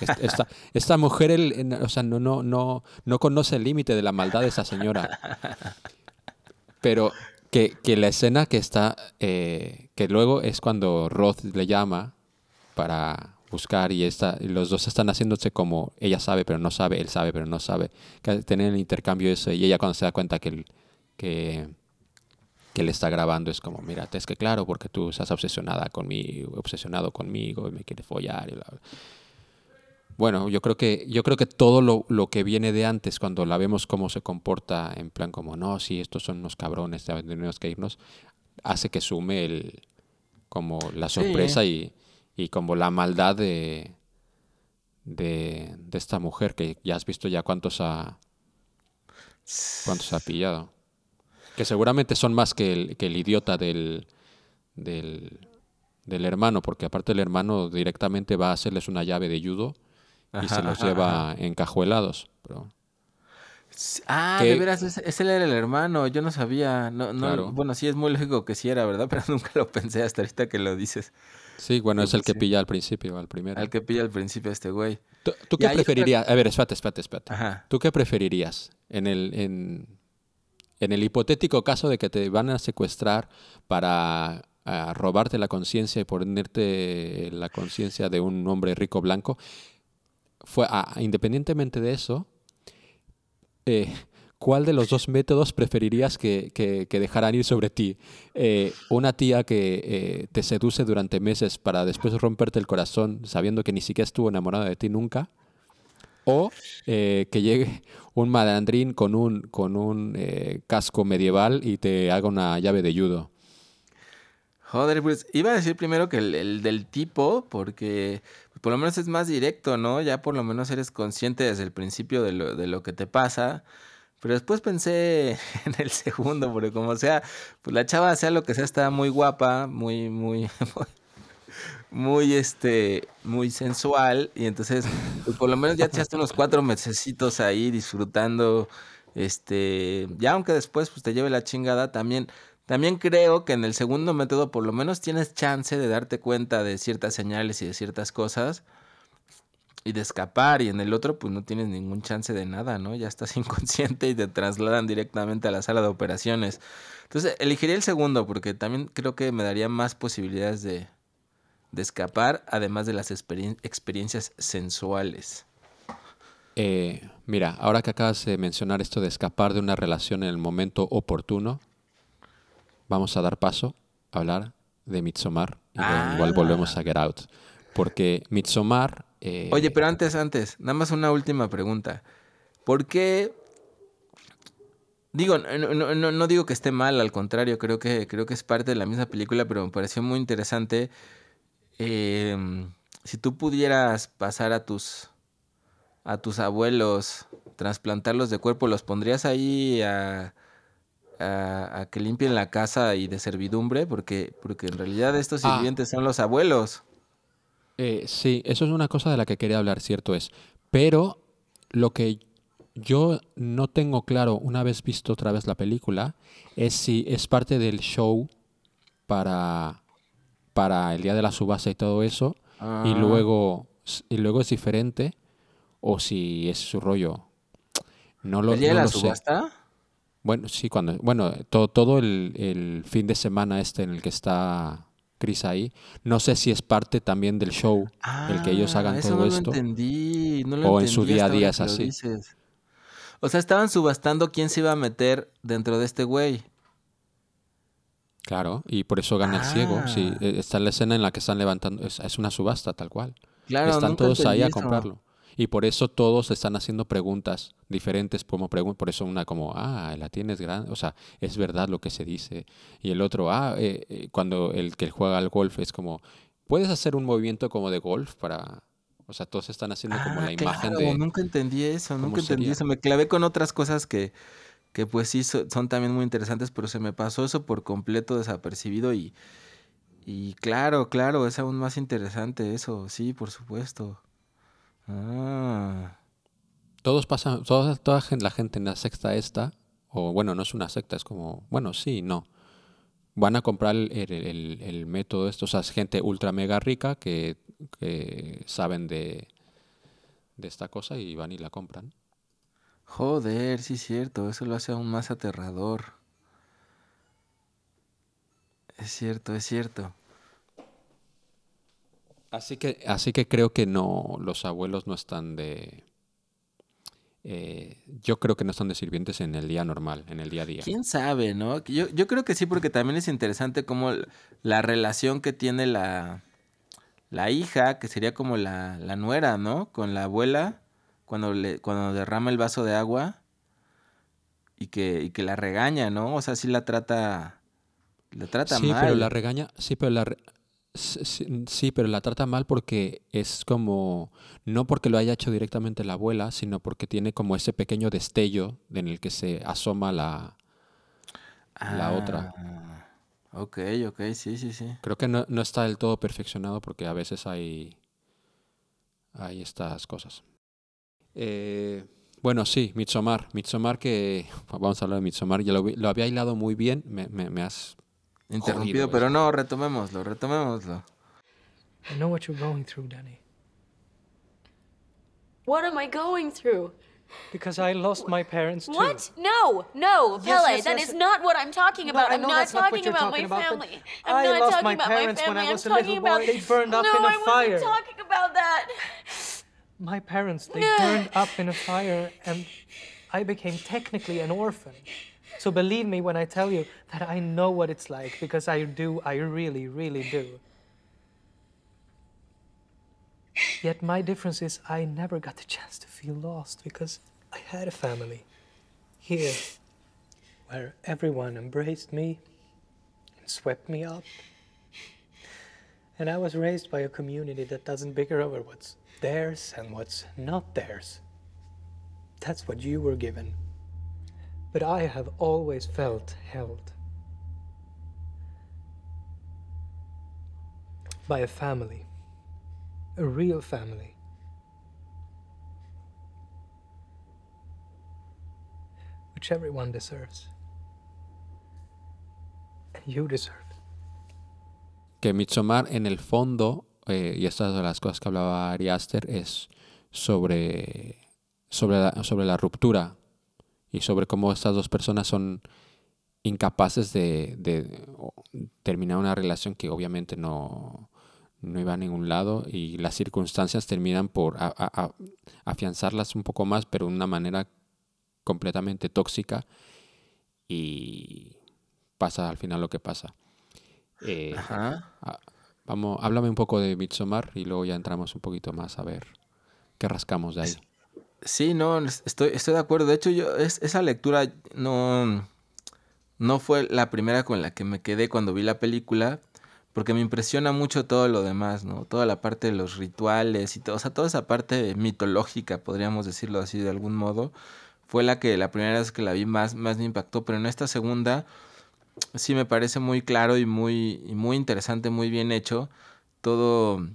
Speaker 2: es- esta, esta mujer el- o sea, no, no, no, no conoce el límite de la maldad de esa señora. Pero que, que la escena que está, eh, que luego es cuando Roth le llama para buscar y, esta, y los dos están haciéndose como ella sabe pero no sabe, él sabe pero no sabe, que tienen el intercambio ese y ella cuando se da cuenta que, el- que, que le está grabando es como, mira, es que claro, porque tú estás obsesionada conmigo, obsesionado conmigo y me quieres follar y bla, bla". Bueno, yo creo que, yo creo que todo lo, lo que viene de antes, cuando la vemos cómo se comporta, en plan como, no, sí, estos son unos cabrones, tenemos que irnos, hace que sume el, como la
Speaker 3: Sí.
Speaker 2: sorpresa y, y como la maldad de, de, de esta mujer, que ya has visto ya cuántos ha, cuántos ha pillado. Que seguramente son más que el, que el idiota del, del, del hermano, porque aparte el hermano directamente va a hacerles una llave de judo y
Speaker 3: Ajá,
Speaker 2: se los
Speaker 3: ajá,
Speaker 2: lleva encajuelados. Pero,
Speaker 3: Ah,
Speaker 2: que-
Speaker 3: de veras, ese, era el hermano, yo no sabía. No, no,
Speaker 2: Claro.
Speaker 3: Bueno, sí, es muy lógico que sí era, ¿verdad? Pero nunca lo pensé hasta ahorita que lo dices.
Speaker 2: sí, bueno, es el que
Speaker 3: Sí.
Speaker 2: pilla al principio, al primero.
Speaker 3: Al que pilla al principio a este güey.
Speaker 2: ¿Tú, qué
Speaker 3: otra-
Speaker 2: preferirías? A ver, espérate, espérate, espérate. ¿Tú qué preferirías en el, en, en el hipotético caso de que te van a secuestrar para ah, robarte la conciencia y ponerte la conciencia de un hombre rico blanco? Fue, ah, independientemente de eso, eh, ¿cuál de los dos métodos preferirías que, que- dejaran ir sobre ti? Eh, ¿Una tía que eh, te seduce durante meses para después romperte el corazón sabiendo que ni siquiera estuvo enamorada de ti nunca? O eh, que llegue un malandrín con un, con un eh, casco medieval y te haga una llave de judo.
Speaker 3: Joder, pues iba a decir primero que el, el del tipo, porque por lo menos es más directo, ¿no? Ya por lo menos eres consciente desde el principio de lo, de lo que te pasa. Pero después pensé en el segundo, porque como sea, pues la chava, sea lo que sea, estaba muy guapa, muy, muy, muy, este, muy sensual. Y entonces, pues por lo menos ya echaste unos cuatro mesecitos ahí disfrutando, este, ya aunque después pues te lleve la chingada, también, también creo que en el segundo método por lo menos tienes chance de darte cuenta de ciertas señales y de ciertas cosas y de escapar y en el otro pues no tienes ningún chance de nada, ¿no? Ya estás inconsciente y te trasladan directamente a la sala de operaciones. Entonces elegiría el segundo porque también creo que me daría más posibilidades de, de escapar, además de las experien- experiencias sensuales.
Speaker 2: Eh, mira, ahora que acabas de mencionar esto de escapar de una relación en el momento oportuno, vamos a dar paso a hablar de Midsommar. Y luego igual volvemos a Get Out. Porque Midsommar... eh,
Speaker 3: Oye, pero antes, antes, nada más una última pregunta. ¿Por qué? Digo, no, no- no- no digo que esté mal, al contrario, creo que, creo que es parte de la misma película, pero me pareció muy interesante. Eh, si tú pudieras pasar a tus a tus abuelos, trasplantarlos de cuerpo, ¿los pondrías ahí a, a- a que limpien la casa y de servidumbre? Porque, porque en realidad estos
Speaker 2: Ah.
Speaker 3: sirvientes son los abuelos.
Speaker 2: Eh, sí, eso es una cosa de la que quería hablar, cierto es. Pero lo que yo no tengo claro, una vez visto otra vez la película, es si es parte del show para, para el día de la subasta y todo eso, y
Speaker 3: Ah.
Speaker 2: luego y luego es diferente, o si es su rollo. No lo,
Speaker 3: ¿El día de
Speaker 2: no
Speaker 3: la
Speaker 2: lo sé.
Speaker 3: subasta?
Speaker 2: Bueno, sí, cuando, bueno, todo, todo el, el fin de semana este en el que está Chris ahí, no sé si es parte también del show, el que ellos
Speaker 3: Ah,
Speaker 2: hagan
Speaker 3: eso
Speaker 2: todo
Speaker 3: no
Speaker 2: esto.
Speaker 3: lo entendí, no lo
Speaker 2: o en su
Speaker 3: entendí
Speaker 2: día a día es así.
Speaker 3: dices. O sea, estaban subastando quién se iba a meter dentro de este güey.
Speaker 2: Claro, y por eso gana el ciego. Sí,
Speaker 3: Ah.
Speaker 2: eh, está la escena en la que están levantando, es, es una subasta tal cual.
Speaker 3: Claro,
Speaker 2: están todos ahí a comprarlo. Y por eso todos están haciendo preguntas diferentes, como pregun- por eso una como, ah, la tienes grande, o sea, es verdad lo que se dice. Y el otro, ah, eh, eh, cuando el que juega al golf es como, puedes hacer un movimiento como de golf para, o sea, todos están haciendo como
Speaker 3: Ah,
Speaker 2: la imagen de...
Speaker 3: nunca entendí eso, nunca entendí
Speaker 2: sería.
Speaker 3: eso. Me clavé con otras cosas que, que pues sí so- son también muy interesantes, pero se me pasó eso por completo desapercibido y, y claro, claro, es aún más interesante eso, sí, por supuesto. Ah,
Speaker 2: Todos pasan, toda, la gente en la secta esta, o bueno, no es una secta, es como, bueno, sí, no. Van a comprar el- el método esto, o sea, es gente ultra mega rica que, que saben de, de esta cosa y van y la compran.
Speaker 3: Joder, sí es cierto, eso lo hace aún más aterrador. Es cierto, es cierto.
Speaker 2: Así que, así que creo que no, los abuelos no están de... eh, yo creo que no están de sirvientes en el día normal, en el día a día.
Speaker 3: ¿Quién sabe, no? Yo, yo creo que sí, porque también es interesante como la relación que tiene la, la hija, que sería como la, la nuera, ¿no? Con la abuela, cuando, le, cuando derrama el vaso de agua y que, y que la regaña, ¿no? O sea, sí la trata, la trata
Speaker 2: sí,
Speaker 3: mal.
Speaker 2: pero la regaña, sí, pero la re- sí, sí- sí, pero la trata mal porque es como no porque lo haya hecho directamente la abuela, sino porque tiene como ese pequeño destello en el que se asoma la la otra.
Speaker 3: Ah, Ok, ok, sí, sí, sí.
Speaker 2: Creo que no, no está del todo perfeccionado porque a veces hay hay estas cosas. Eh, bueno, sí, Midsommar. Midsommar que vamos a hablar de Midsommar. Ya lo, lo había hilado muy bien. Me, me- me has
Speaker 3: Interrumpido,
Speaker 2: Jodido
Speaker 3: pero
Speaker 2: eso.
Speaker 3: no, retomémoslo, retomémoslo.
Speaker 6: I know what you're going through, Danny.
Speaker 7: What am I going through?
Speaker 6: Because I lost my parents too.
Speaker 7: What? No, no,
Speaker 6: Yes,
Speaker 7: Pele,
Speaker 6: yes,
Speaker 7: that
Speaker 6: yes.
Speaker 7: is not what I'm talking
Speaker 6: No,
Speaker 7: about.
Speaker 6: I
Speaker 7: I'm not
Speaker 6: not
Speaker 7: talking
Speaker 6: you're
Speaker 7: about
Speaker 6: talking
Speaker 7: my
Speaker 6: about,
Speaker 7: family. I'm
Speaker 6: I
Speaker 7: not
Speaker 6: lost
Speaker 7: talking
Speaker 6: my
Speaker 7: about
Speaker 6: parents
Speaker 7: my
Speaker 6: when
Speaker 7: family.
Speaker 6: I was
Speaker 7: I'm
Speaker 6: a little
Speaker 7: talking about
Speaker 6: boy. They burned up
Speaker 7: no,
Speaker 6: in a
Speaker 7: I
Speaker 6: fire.
Speaker 7: wasn't talking about that.
Speaker 6: My parents, they burned up in a fire and I became technically an orphan. So believe me when I tell you that I know what it's like because I do, I really, really do. Yet my difference is I never got the chance to feel lost because I had a family here where everyone embraced me and swept me up. And I was raised by a community that doesn't bicker over what's theirs and what's not theirs. That's what you were given. but I have always felt held by a family, a real family. Which everyone deserves. And you deserve.
Speaker 2: que Midsommar en el fondo, eh, y estas de las cosas que hablaba Ari Aster, es sobre, sobre, la, sobre la ruptura y sobre cómo estas dos personas son incapaces de, de terminar una relación que obviamente no, no iba a ningún lado y las circunstancias terminan por a- a- a- afianzarlas un poco más, pero de una manera completamente tóxica y pasa al final lo que pasa. Eh,
Speaker 3: Ajá.
Speaker 2: Vamos, háblame un poco de Midsommar y luego ya entramos un poquito más a ver qué rascamos de ahí.
Speaker 3: Sí, no, es- estoy, estoy de acuerdo. De hecho, yo es- esa lectura no, no fue la primera con la que me quedé cuando vi la película, porque me impresiona mucho todo lo demás, ¿no? Toda la parte de los rituales y todo, o sea, toda esa parte mitológica, podríamos decirlo así de algún modo, fue la que la primera vez que la vi más, más me impactó, pero en esta segunda sí me parece muy claro y muy, muy interesante, muy bien hecho. Todo,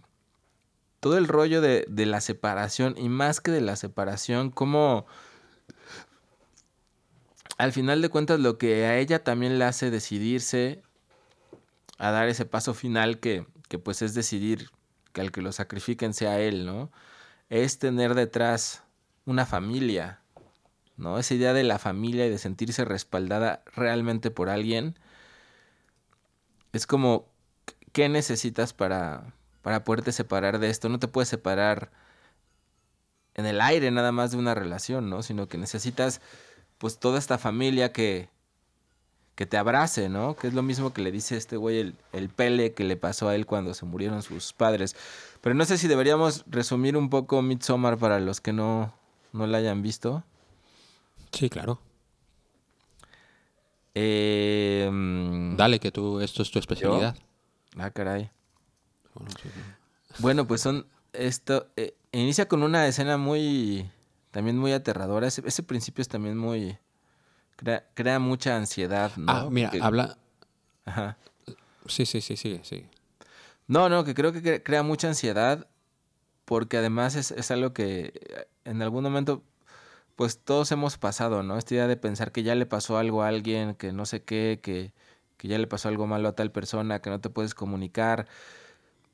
Speaker 3: todo el rollo de, de la separación y más que de la separación, como al final de cuentas lo que a ella también le hace decidirse a dar ese paso final que, que pues es decidir que al que lo sacrifiquen sea él, ¿no? Es tener detrás una familia, ¿no? Esa idea de la familia y de sentirse respaldada realmente por alguien. Es como, ¿qué necesitas para, para poderte separar de esto? No te puedes separar en el aire nada más de una relación, ¿no? Sino que necesitas pues toda esta familia que, que te abrace, ¿no? Que es lo mismo que le dice este güey el, el pele que le pasó a él cuando se murieron sus padres. Pero no sé si deberíamos resumir un poco Midsommar para los que no, no la hayan visto.
Speaker 2: Sí, claro.
Speaker 3: Eh,
Speaker 2: Dale, que tú, esto es tu especialidad.
Speaker 3: Ah, caray.
Speaker 2: Bueno, sí, sí.
Speaker 3: Bueno, pues son esto eh, inicia con una escena muy también muy aterradora. Ese, ese principio es también muy crea, crea mucha ansiedad, ¿no?
Speaker 2: Ah, mira,
Speaker 3: Que-
Speaker 2: habla.
Speaker 3: Ajá.
Speaker 2: Sí, sí, sí, sigue, sigue.
Speaker 3: No, no, que creo que cre- crea mucha ansiedad porque además es, es algo que eh, en algún momento pues todos hemos pasado, ¿no? Esta idea de pensar que ya le pasó algo a alguien, que no sé qué, que, que ya le pasó algo malo a tal persona, que no te puedes comunicar.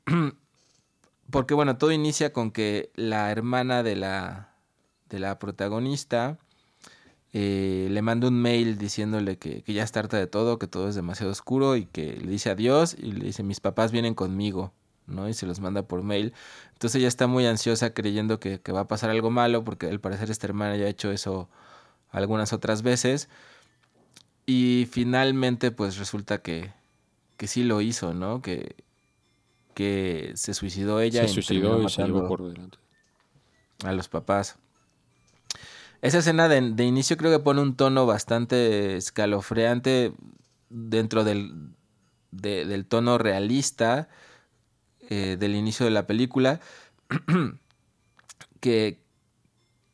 Speaker 3: Porque bueno, todo inicia con que la hermana de la, de la protagonista eh, le manda un mail diciéndole que, que ya está harta de todo, que todo es demasiado oscuro y que le dice adiós y le dice mis papás vienen conmigo, ¿no? Y se los manda por mail. Entonces ella está muy ansiosa creyendo que, que va a pasar algo malo porque al parecer esta hermana ya ha hecho eso algunas otras veces. Y finalmente pues resulta que, que sí lo hizo, ¿no? Que, que se suicidó ella.
Speaker 2: Se
Speaker 3: y
Speaker 2: suicidó y se llevó por delante.
Speaker 3: a los papás. Esa escena de, de inicio creo que pone un tono bastante escalofriante dentro del, de- del tono realista eh, del inicio de la película, que,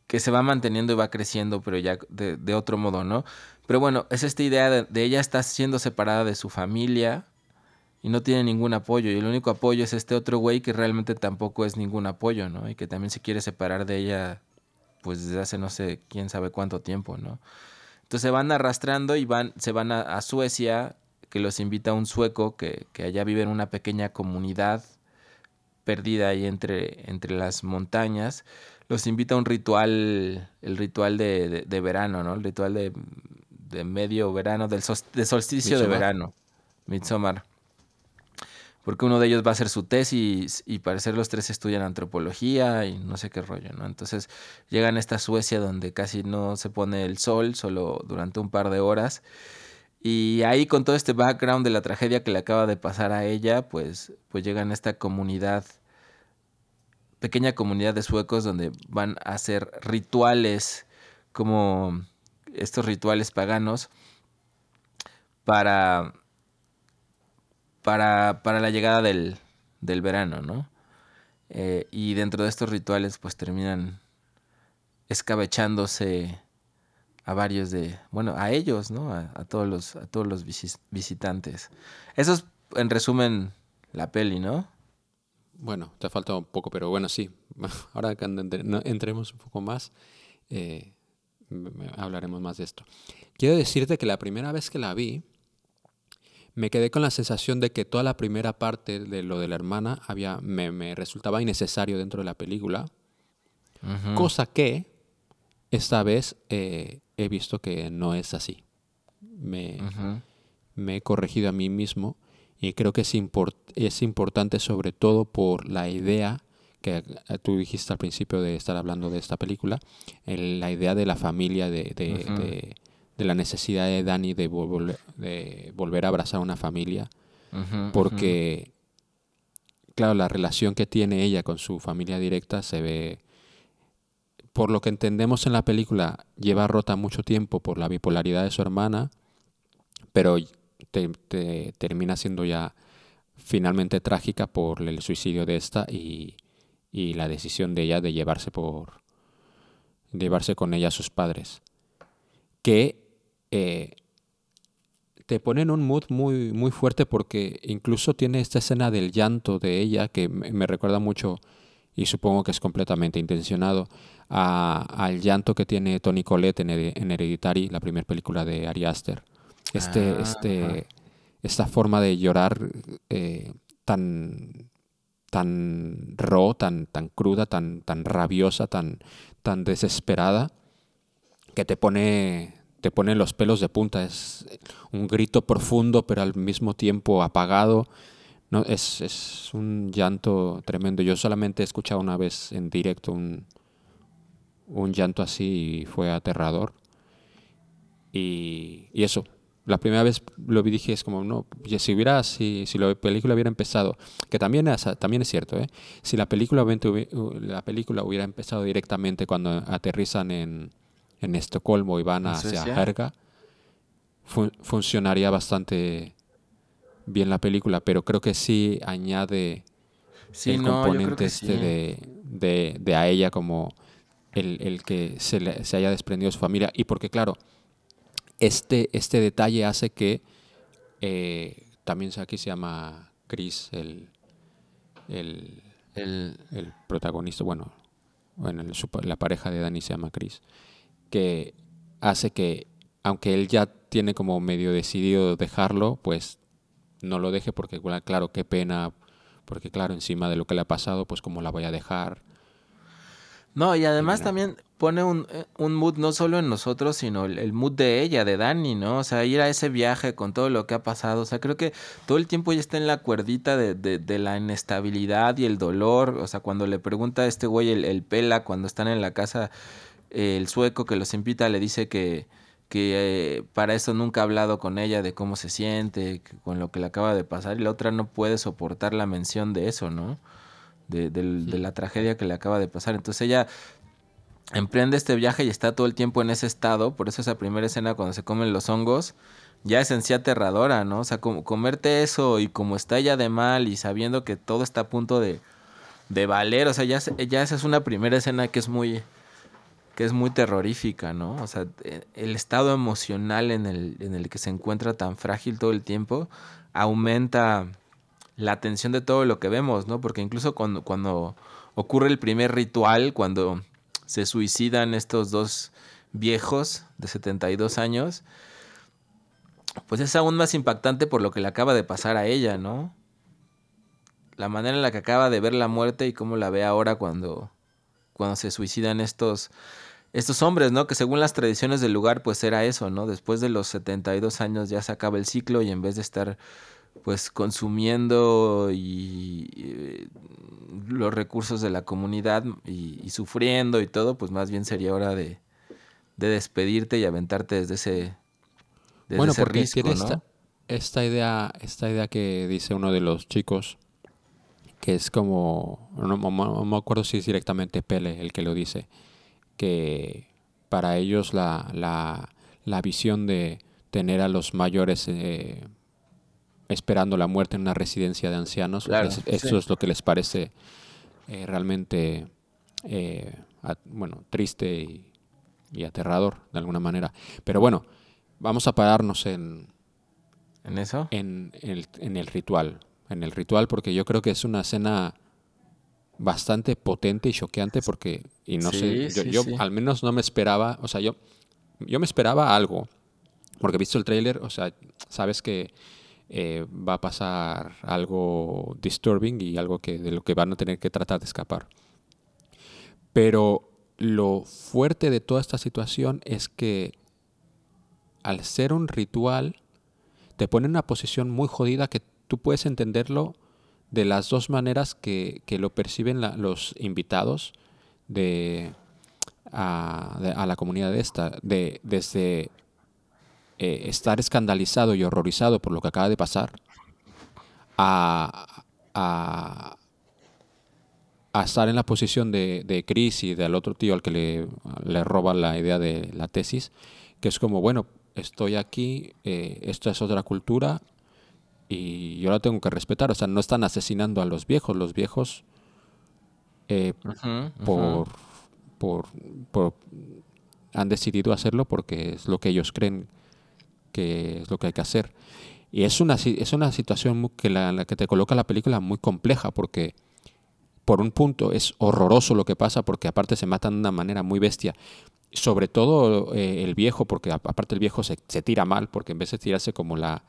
Speaker 3: que se va manteniendo y va creciendo, pero ya de, de otro modo, ¿no? Pero bueno, es esta idea de, ella está siendo separada de su familia y no tiene ningún apoyo. Y el único apoyo es este otro güey que realmente tampoco es ningún apoyo, ¿no? Y que también se quiere separar de ella, pues desde hace no sé quién sabe cuánto tiempo, ¿no? Entonces se van arrastrando y van, se van a, a Suecia, que los invita un sueco que, que allá vive en una pequeña comunidad perdida ahí entre, entre las montañas. Los invita a un ritual, el ritual de, de- de verano, ¿no? El ritual de, de medio verano, del sos- de solsticio de verano, Midsommar. Porque uno de ellos va a hacer su tesis y parecer los tres estudian antropología y no sé qué rollo, ¿no? Entonces llegan a esta Suecia donde casi no se pone el sol, solo durante un par de horas. Y ahí con todo este background de la tragedia que le acaba de pasar a ella, pues, pues llegan a esta comunidad, pequeña comunidad de suecos donde van a hacer rituales como estos rituales paganos para, para, para la llegada del, del verano, ¿no? Eh, y dentro de estos rituales pues terminan escabechándose a varios de, bueno, a ellos, ¿no? A, a todos los, a todos los visis- visitantes. Eso es, en resumen, la peli, ¿no?
Speaker 2: Bueno, te falta un poco, pero bueno, sí. Ahora que entremos un poco más, eh, hablaremos más de esto. Quiero decirte que la primera vez que la vi, me quedé con la sensación de que toda la primera parte de lo de la hermana había, me, me resultaba innecesario dentro de la película, cosa que esta vez eh, he visto que no es así. Me, me he corregido a mí mismo y creo que es, import- es importante sobre todo por la idea que eh, tú dijiste al principio de estar hablando de esta película, el- la idea de la familia, de, de-
Speaker 3: Ujú.
Speaker 2: de- de la necesidad de Dani de, vol- de volver a abrazar a una familia, porque, claro, la relación que tiene ella con su familia directa se ve, por lo que entendemos en la película, lleva rota mucho tiempo por la bipolaridad de su hermana, pero te- te- termina siendo ya finalmente trágica por el suicidio de esta y, la decisión de ella de llevarse por llevarse con ella a sus padres. Que eh, te pone en un mood muy, muy fuerte porque incluso tiene esta escena del llanto de ella que me recuerda mucho y supongo que es completamente intencionado a- al llanto que tiene Tony Collette en, en Hereditary, la primera película de Ari Aster. Este,
Speaker 3: Ah,
Speaker 2: este, esta forma de llorar eh, tan tan raw, tan, tan cruda, tan, tan rabiosa, tan, tan desesperada, que te pone, te pone los pelos de punta. Es un grito profundo, pero al mismo tiempo apagado. No, es, es un llanto tremendo. Yo solamente he escuchado una vez en directo un, un llanto así y fue aterrador. Y, y eso, la primera vez lo vi dije es como, no, si hubiera, si, si la película hubiera empezado, que también es, también es cierto, ¿eh? si la película, hubiera- la película hubiera empezado directamente cuando aterrizan en, en Estocolmo y van
Speaker 3: ¿En
Speaker 2: hacia
Speaker 3: Suecia?
Speaker 2: Jerga, fun- funcionaría bastante bien la película, pero creo que sí añade
Speaker 3: Sí,
Speaker 2: el
Speaker 3: no,
Speaker 2: componente este
Speaker 3: sí.
Speaker 2: de, de, de a ella como el, el que se, le- se haya desprendido de su familia. Y porque, claro, este, este detalle hace que eh, también aquí se llama Chris, el, el,
Speaker 3: El,
Speaker 2: el protagonista, bueno, bueno su la pareja de Dani se llama Chris, que hace que, aunque él ya tiene como medio decidido dejarlo, pues no lo deje porque, claro, qué pena, porque claro, encima de lo que le ha pasado, pues cómo la voy a dejar.
Speaker 3: No, y además también pone un, eh, un mood no solo en nosotros, sino el, el mood de ella, de Dani, ¿no? O sea, ir a ese viaje con todo lo que ha pasado. O sea, creo que todo el tiempo ella está en la cuerdita de, de- de la inestabilidad y el dolor. O sea, cuando le pregunta a este güey, el, el pela, cuando están en la casa, eh, el sueco que los invita, le dice que, que eh, para eso nunca ha hablado con ella de cómo se siente, con lo que le acaba de pasar. Y la otra no puede soportar la mención de eso, ¿no? De, la tragedia que le acaba de pasar. Entonces ella emprende este viaje y está todo el tiempo en ese estado. Por eso esa primera escena cuando se comen los hongos ya es en sí aterradora, ¿no? O sea, como comerte eso y como está ella de mal y sabiendo que todo está a punto de, de valer. O sea, ya, ya esa es una primera escena que es muy que es muy terrorífica, ¿no? O sea, eh, el estado emocional en el, en el que se encuentra tan frágil todo el tiempo aumenta la tensión de todo lo que vemos, ¿no? Porque incluso cuando, cuando ocurre el primer ritual, cuando se suicidan estos dos viejos de 72 años, pues es aún más impactante por lo que le acaba de pasar a ella, ¿no? La manera en la que acaba de ver la muerte y cómo la ve ahora cuando, cuando se suicidan estos, estos hombres, ¿no? Que según las tradiciones del lugar, pues era eso, ¿no? Después de los 72 años ya se acaba el ciclo y en vez de estar pues consumiendo y, eh, los recursos de la comunidad y, y sufriendo y todo, pues más bien sería hora de, de despedirte y aventarte desde ese, desde
Speaker 2: bueno,
Speaker 3: ese
Speaker 2: porque
Speaker 3: risco,
Speaker 2: tiene
Speaker 3: ¿no?
Speaker 2: esta, esta idea, esta idea que dice uno de los chicos, que es como, no, no- no me acuerdo si es directamente Pele el que lo dice, que para ellos la, la, la visión de tener a los mayores eh, esperando la muerte en una residencia de ancianos,
Speaker 3: Claro,
Speaker 2: es-
Speaker 3: sí.
Speaker 2: eso es lo que les parece eh, realmente, eh, a- bueno, triste y, y aterrador de alguna manera. Pero bueno, vamos a pararnos en,
Speaker 3: ¿En eso?
Speaker 2: en, el, en el ritual. En el ritual, porque yo creo que es una escena bastante potente y choqueante, porque, y no sé,
Speaker 3: Sí,
Speaker 2: yo,
Speaker 3: sí,
Speaker 2: yo
Speaker 3: sí.
Speaker 2: al menos no me esperaba, o sea, yo, yo me esperaba algo, porque he visto el tráiler, o sea, sabes que eh, va a pasar algo disturbing y algo que de lo que van a tener que tratar de escapar. Pero lo fuerte de toda esta situación es que al ser un ritual, te pone en una posición muy jodida que tú puedes entenderlo de las dos maneras que, que lo perciben los invitados de a, de- a la comunidad esta, de, desde eh, estar escandalizado y horrorizado por lo que acaba de pasar, a, a, a estar en la posición de, de Chris y del otro tío al que le, le roba la idea de la tesis, que es como, bueno, estoy aquí, eh, esto es otra cultura y yo la tengo que respetar. O sea, no están asesinando a los viejos, los viejos eh, por, por- han decidido hacerlo porque es lo que ellos creen que es lo que hay que hacer. Y es una, es una situación que la, la que te coloca la película muy compleja porque por un punto es horroroso lo que pasa porque aparte se matan de una manera muy bestia. Sobre todo eh, el viejo, porque aparte el viejo se, se tira mal, porque en vez de tirarse como la,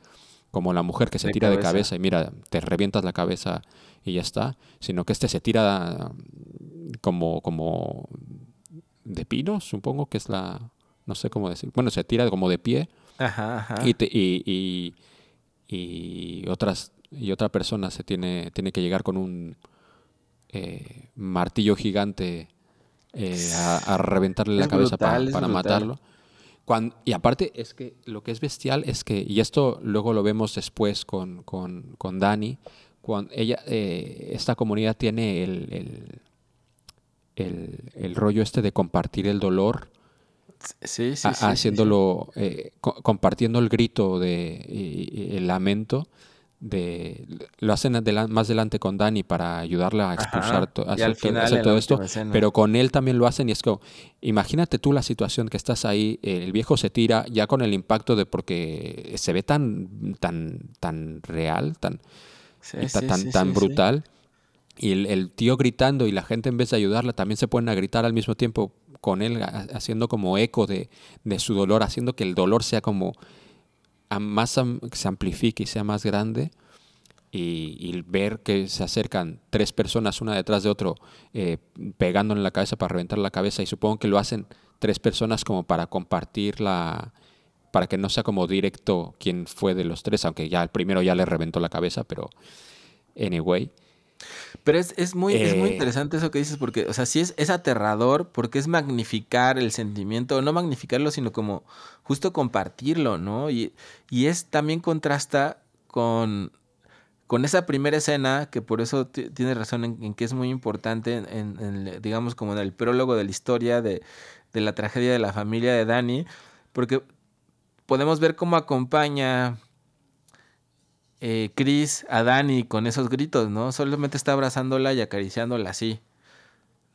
Speaker 2: como la mujer que se
Speaker 3: De
Speaker 2: tira de
Speaker 3: cabeza.
Speaker 2: cabeza y mira, te revientas la cabeza y ya está, sino que este se tira como, como de pino, supongo que es la, no sé cómo decir, bueno, se tira como de pie
Speaker 3: Ajá, ajá.
Speaker 2: y, te- y, y- y otras y otra persona se tiene tiene que llegar con un eh, martillo gigante eh, a, a reventarle la cabeza
Speaker 3: brutal,
Speaker 2: para
Speaker 3: brutal.
Speaker 2: matarlo. Y aparte es que lo que es bestial es que, y esto luego lo vemos después con, con, con Dani, cuando ella, eh, esta comunidad tiene el, el, el- el rollo este de compartir el dolor
Speaker 3: Sí, sí,
Speaker 2: a- haciéndolo, eh, co- compartiendo el grito de y- y el lamento de lo hacen más adelante con Dani para ayudarla a expulsar to- hacer
Speaker 3: final,
Speaker 2: todo esto
Speaker 3: escena.
Speaker 2: pero con él también lo hacen y es como imagínate tú la situación que estás ahí el viejo se tira ya con el impacto de porque se ve tan tan tan real tan
Speaker 3: Sí,
Speaker 2: y ta-
Speaker 3: sí,
Speaker 2: tan,
Speaker 3: sí,
Speaker 2: tan brutal. Y el, el tío gritando y la gente en vez de ayudarla también se ponen a gritar al mismo tiempo con él, ha- haciendo como eco de, de su dolor, haciendo que el dolor sea como más se amplifique y sea más grande. Y, y ver que se acercan tres personas una detrás de otro eh, pegándole en la cabeza para reventar la cabeza y supongo que lo hacen tres personas como para compartir la para que no sea como directo quién fue de los tres aunque ya el primero ya le reventó la cabeza pero anyway
Speaker 3: Pero es, es muy, es muy
Speaker 2: Eh,
Speaker 3: interesante eso que dices, porque, o sea, sí es, es aterrador, porque es magnificar el sentimiento, no magnificarlo, sino como justo compartirlo, ¿no? Y, y es también contrasta con, con esa primera escena, que por eso ti- tienes razón en, en que es muy importante, en, en- en, digamos, como en el prólogo de la historia de, de la tragedia de la familia de Dani, porque podemos ver cómo acompaña eh, Chris a Dani con esos gritos, ¿no? Solamente está abrazándola y acariciándola así.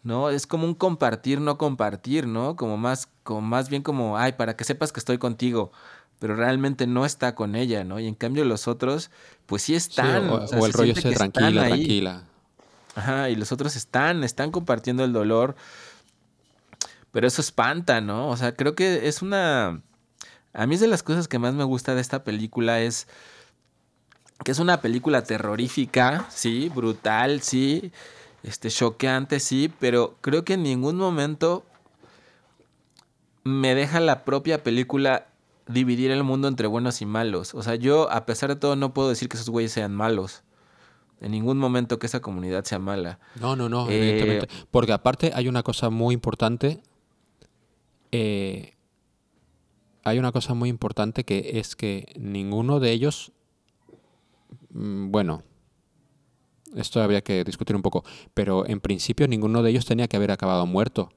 Speaker 3: ¿No? Es como un compartir, no compartir, ¿no? Como más, como más bien como, ay, para que sepas que estoy contigo. Pero realmente no está con ella, ¿no? Y en cambio los otros, pues sí
Speaker 2: Sí,
Speaker 3: están.
Speaker 2: o,
Speaker 3: sea,
Speaker 2: o el
Speaker 3: se
Speaker 2: rollo
Speaker 3: están
Speaker 2: tranquila tranquila
Speaker 3: Ajá, y los otros están, están compartiendo el dolor. Pero eso espanta, ¿no? O sea, creo que es una... A mí es de las cosas que más me gusta de esta película es que es una película terrorífica, sí, brutal, sí, este, choqueante, sí, pero creo que en ningún momento me deja la propia película dividir el mundo entre buenos y malos. O sea, yo a pesar de todo no puedo decir que esos güeyes sean malos. En ningún momento que esa comunidad sea mala.
Speaker 2: No, no, no,
Speaker 3: Eh,
Speaker 2: evidentemente. Porque aparte hay una cosa muy importante. eh, hay una cosa muy importante que es que ninguno de ellos. Mm, Bueno, esto habría que discutir un poco. Pero en principio ninguno de ellos tenía que haber acabado muerto.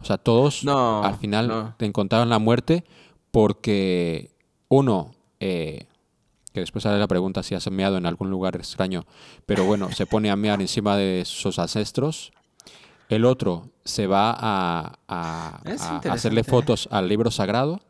Speaker 2: O sea, todos
Speaker 3: No,
Speaker 2: al final
Speaker 3: no.
Speaker 2: te encontraron la muerte porque uno. eh, que después sale la pregunta si has meado en algún lugar extraño, pero bueno, se pone a mear encima de sus ancestros El otro se va a, a- hacerle
Speaker 3: interesante.
Speaker 2: fotos al libro sagrado.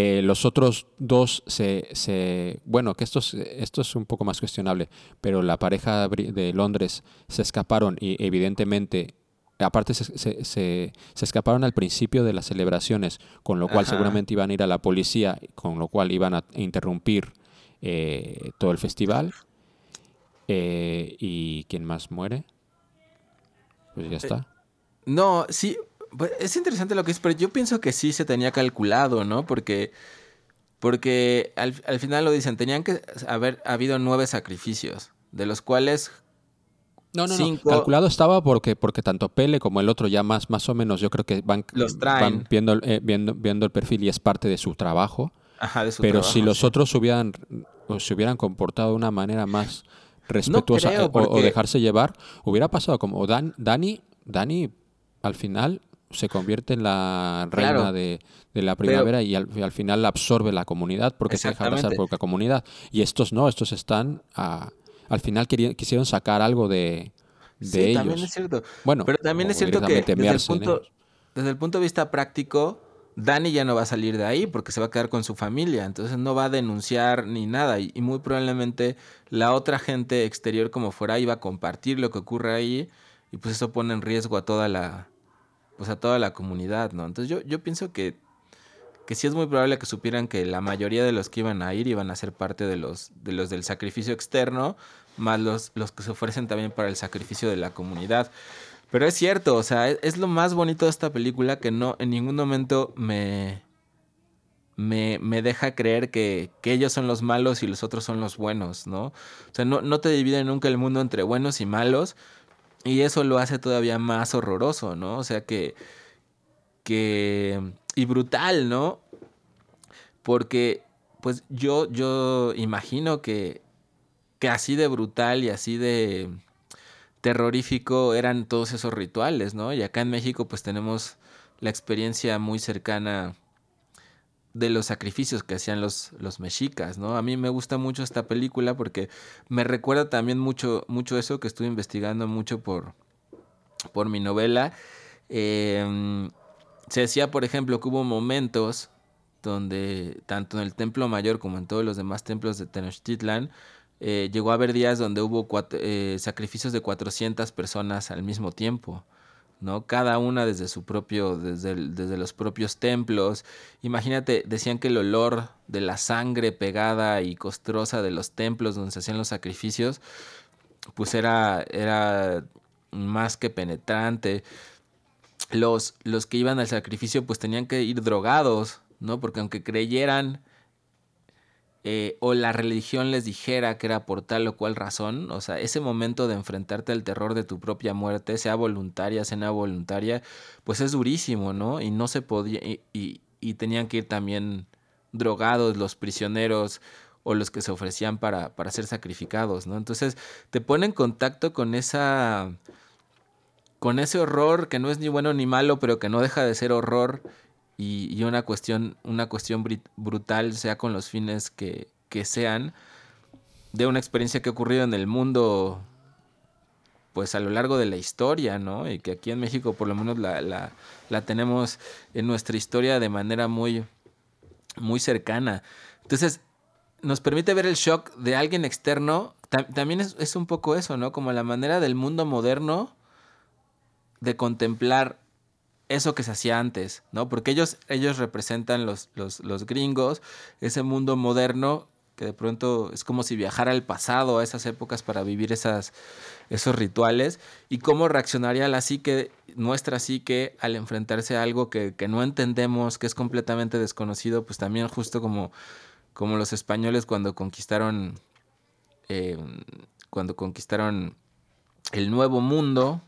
Speaker 2: Eh, los otros dos se, se- Bueno, que esto es, esto es un poco más cuestionable, pero la pareja de Londres se escaparon y evidentemente... Aparte se, se- se- escaparon al principio de las celebraciones, con lo cual
Speaker 3: Ajá.
Speaker 2: seguramente iban a ir a la policía, con lo cual iban a interrumpir eh, todo el festival. Eh, ¿Y quién más muere? Pues ya está.
Speaker 3: No, sí, es interesante lo que es, pero yo pienso que sí se tenía calculado, ¿no? Porque, porque al, al final lo dicen, tenían que haber habido nueve sacrificios, de los cuales
Speaker 2: No, no,
Speaker 3: cinco-
Speaker 2: no. Calculado estaba porque, porque tanto Pele como el otro ya más, más o menos yo creo que van,
Speaker 3: Los traen.
Speaker 2: van viendo, el- eh, viendo, viendo el perfil y es parte de su trabajo.
Speaker 3: Ajá, de su
Speaker 2: Pero
Speaker 3: trabajo,
Speaker 2: si los otros hubieran, o se hubieran comportado de una manera más respetuosa
Speaker 3: creo,
Speaker 2: eh, o- o, dejarse llevar, hubiera pasado como Dan, Dani, Dani al final se convierte en la reina
Speaker 3: Claro.
Speaker 2: de, de la primavera y al, y al final absorbe la comunidad porque se deja abrazar
Speaker 3: Exactamente.
Speaker 2: por la comunidad. Y estos no, estos están a- al final querían- quisieron sacar algo de, de
Speaker 3: Sí,
Speaker 2: ellos.
Speaker 3: también es cierto.
Speaker 2: Bueno,
Speaker 3: pero también es cierto que desde el, punto, desde el punto de vista práctico, Dani ya no va a salir de ahí porque se va a quedar con su familia, entonces no va a denunciar ni nada y, y muy probablemente la otra gente exterior como fuera iba a compartir lo que ocurre ahí y pues eso pone en riesgo a toda la pues a toda la comunidad, ¿no? Entonces yo, yo pienso que que sí es muy probable que supieran que la mayoría de los que iban a ir iban a ser parte de los, de los del sacrificio externo, más los, los que se ofrecen también para el sacrificio de la comunidad. Pero es cierto, o sea, es, lo más bonito de esta película que no en ningún momento me, me, me deja creer que, que ellos son los malos y los otros son los buenos, ¿no? O sea, no, no te dividen nunca el mundo entre buenos y malos y eso lo hace todavía más horroroso, ¿no? O sea que que y brutal, ¿no? Porque pues yo yo imagino que que así de brutal y así de terrorífico eran todos esos rituales, ¿no? Y acá en México pues tenemos la experiencia muy cercana de los sacrificios que hacían los, los mexicas, ¿no? A mí me gusta mucho esta película porque me recuerda también mucho, mucho eso que estuve investigando mucho por, por mi novela. Eh, se decía, por ejemplo, que hubo momentos donde, tanto en el Templo Mayor como en todos los demás templos de Tenochtitlan, eh, llegó a haber días donde hubo eh, sacrificios de 400 personas al mismo tiempo. ¿No? Cada una desde su propio, desde, desde los propios templos. Imagínate, decían que el olor de la sangre pegada y costrosa de los templos donde se hacían los sacrificios, pues era, era más que penetrante. Los, los que iban al sacrificio pues tenían que ir drogados, ¿no? Porque aunque creyeran eh, o la religión les dijera que era por tal o cual razón, o sea, ese momento de enfrentarte al terror de tu propia muerte, sea voluntaria, sea no voluntaria, pues es durísimo, ¿no? Y no se podía, y, y- y tenían que ir también drogados los prisioneros o los que se ofrecían para, para ser sacrificados, ¿no? Entonces te pone en contacto con esa con ese horror que no es ni bueno ni malo, pero que no deja de ser horror y, una cuestión, una cuestión brutal, sea con los fines que, que sean, de una experiencia que ha ocurrido en el mundo, pues a lo largo de la historia, ¿no? Y que aquí en México por lo menos la, la, la tenemos en nuestra historia de manera muy, muy cercana. Entonces, nos permite ver el shock de alguien externo. Ta- también es, es un poco eso, ¿no? Como la manera del mundo moderno de contemplar eso que se hacía antes, ¿no? Porque ellos, ellos representan los, los, los gringos, ese mundo moderno que de pronto es como si viajara al pasado, a esas épocas para vivir esas, esos rituales, y cómo reaccionaría la psique, nuestra psique, al enfrentarse a algo que, que no entendemos, que es completamente desconocido, pues también justo como, como los españoles cuando conquistaron, eh, cuando conquistaron el nuevo mundo,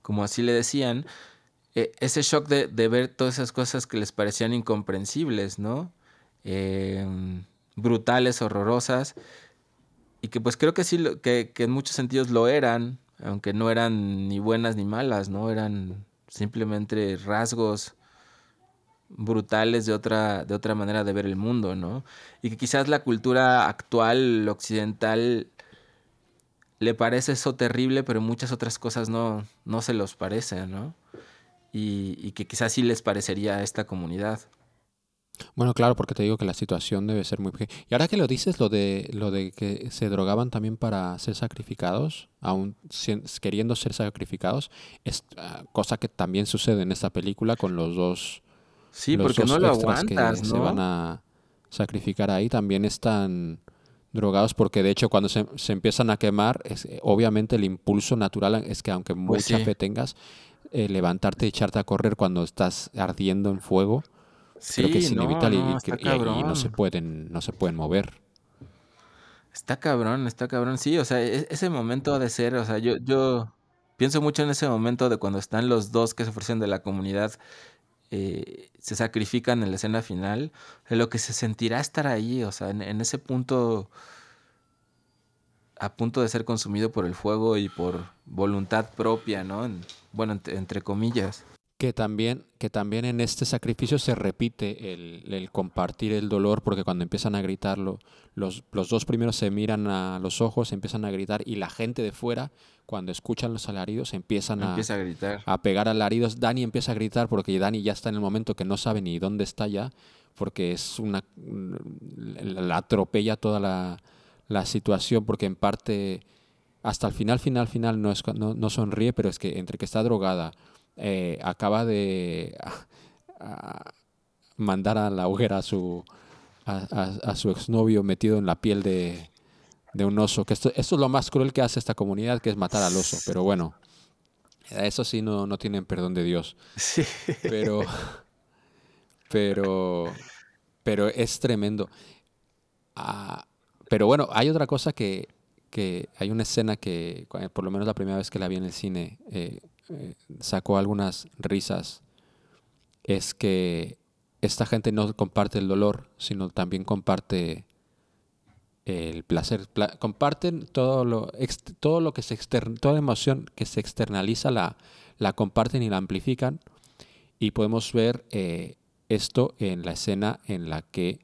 Speaker 3: como así le decían, eh, ese shock de, de ver todas esas cosas que les parecían incomprensibles, ¿no? Eh, brutales, horrorosas, y que pues creo que sí, que, que en muchos sentidos lo eran, aunque no eran ni buenas ni malas, ¿no? Eran simplemente rasgos brutales de otra, de otra manera de ver el mundo, ¿no? Y que quizás la cultura actual, occidental, le parece eso terrible, pero muchas otras cosas no, no se los parecen, ¿no? Y, y que quizás sí les parecería a esta comunidad.
Speaker 2: Bueno, claro, porque te digo que la situación debe ser muy... Y ahora que lo dices, lo de, lo de que se drogaban también para ser sacrificados, aún queriendo ser sacrificados, es ah, cosa que también sucede en esta película con los dos...
Speaker 3: Sí,
Speaker 2: los
Speaker 3: porque
Speaker 2: dos
Speaker 3: no lo aguantas,
Speaker 2: que
Speaker 3: ¿no?
Speaker 2: se van a sacrificar ahí también están drogados porque de hecho cuando se, se empiezan a quemar, es- obviamente el impulso natural es que aunque
Speaker 3: Pues
Speaker 2: mucha
Speaker 3: sí.
Speaker 2: fe tengas, eh, levantarte y echarte a correr cuando estás ardiendo en fuego, creo que es inevitable y-
Speaker 3: no,
Speaker 2: y,
Speaker 3: está
Speaker 2: y- y no
Speaker 3: cabrón.
Speaker 2: se pueden, no se pueden mover.
Speaker 3: Está cabrón, está cabrón. Sí, o sea, e- ese momento ha de ser, o sea, yo, yo pienso mucho en ese momento de cuando están los dos que se ofrecen de la comunidad, eh, se sacrifican en la escena final, de lo que se sentirá estar ahí, o sea, en, en ese punto, a punto de ser consumido por el fuego y por voluntad propia, ¿no? En- bueno, entre, entre comillas.
Speaker 2: Que también, que también en este sacrificio se repite el, el compartir el dolor, porque cuando empiezan a gritarlo, los, los dos primeros se miran a los ojos, empiezan a gritar, y la gente de fuera, cuando escuchan los alaridos, empiezan a,
Speaker 3: Empieza a gritar.
Speaker 2: a pegar alaridos. Dani empieza a gritar porque Dani ya está en el momento que no sabe ni dónde está ya, porque es una la la atropella toda la, la situación, porque en parte hasta el final, final, final no, es, no, no sonríe, pero es que entre que está drogada, eh, acaba de ah, ah, mandar a la hoguera a su a su exnovio metido en la piel de, de un oso. Que esto, esto es lo más cruel que hace esta comunidad, que es matar al oso. Pero bueno, eso sí no, no tienen perdón de Dios.
Speaker 3: Sí.
Speaker 2: Pero, pero, pero es tremendo. Ah, pero bueno, hay otra cosa que, que hay una escena que, cu- por lo menos la primera vez que la vi en el cine, eh, eh, sacó algunas risas. Es que esta gente no comparte el dolor, sino también comparte el placer. Pla- comparten todo lo, todo lo que se exter- toda emoción que se externaliza la, la comparten y la amplifican. Y podemos ver eh, esto en la escena en la que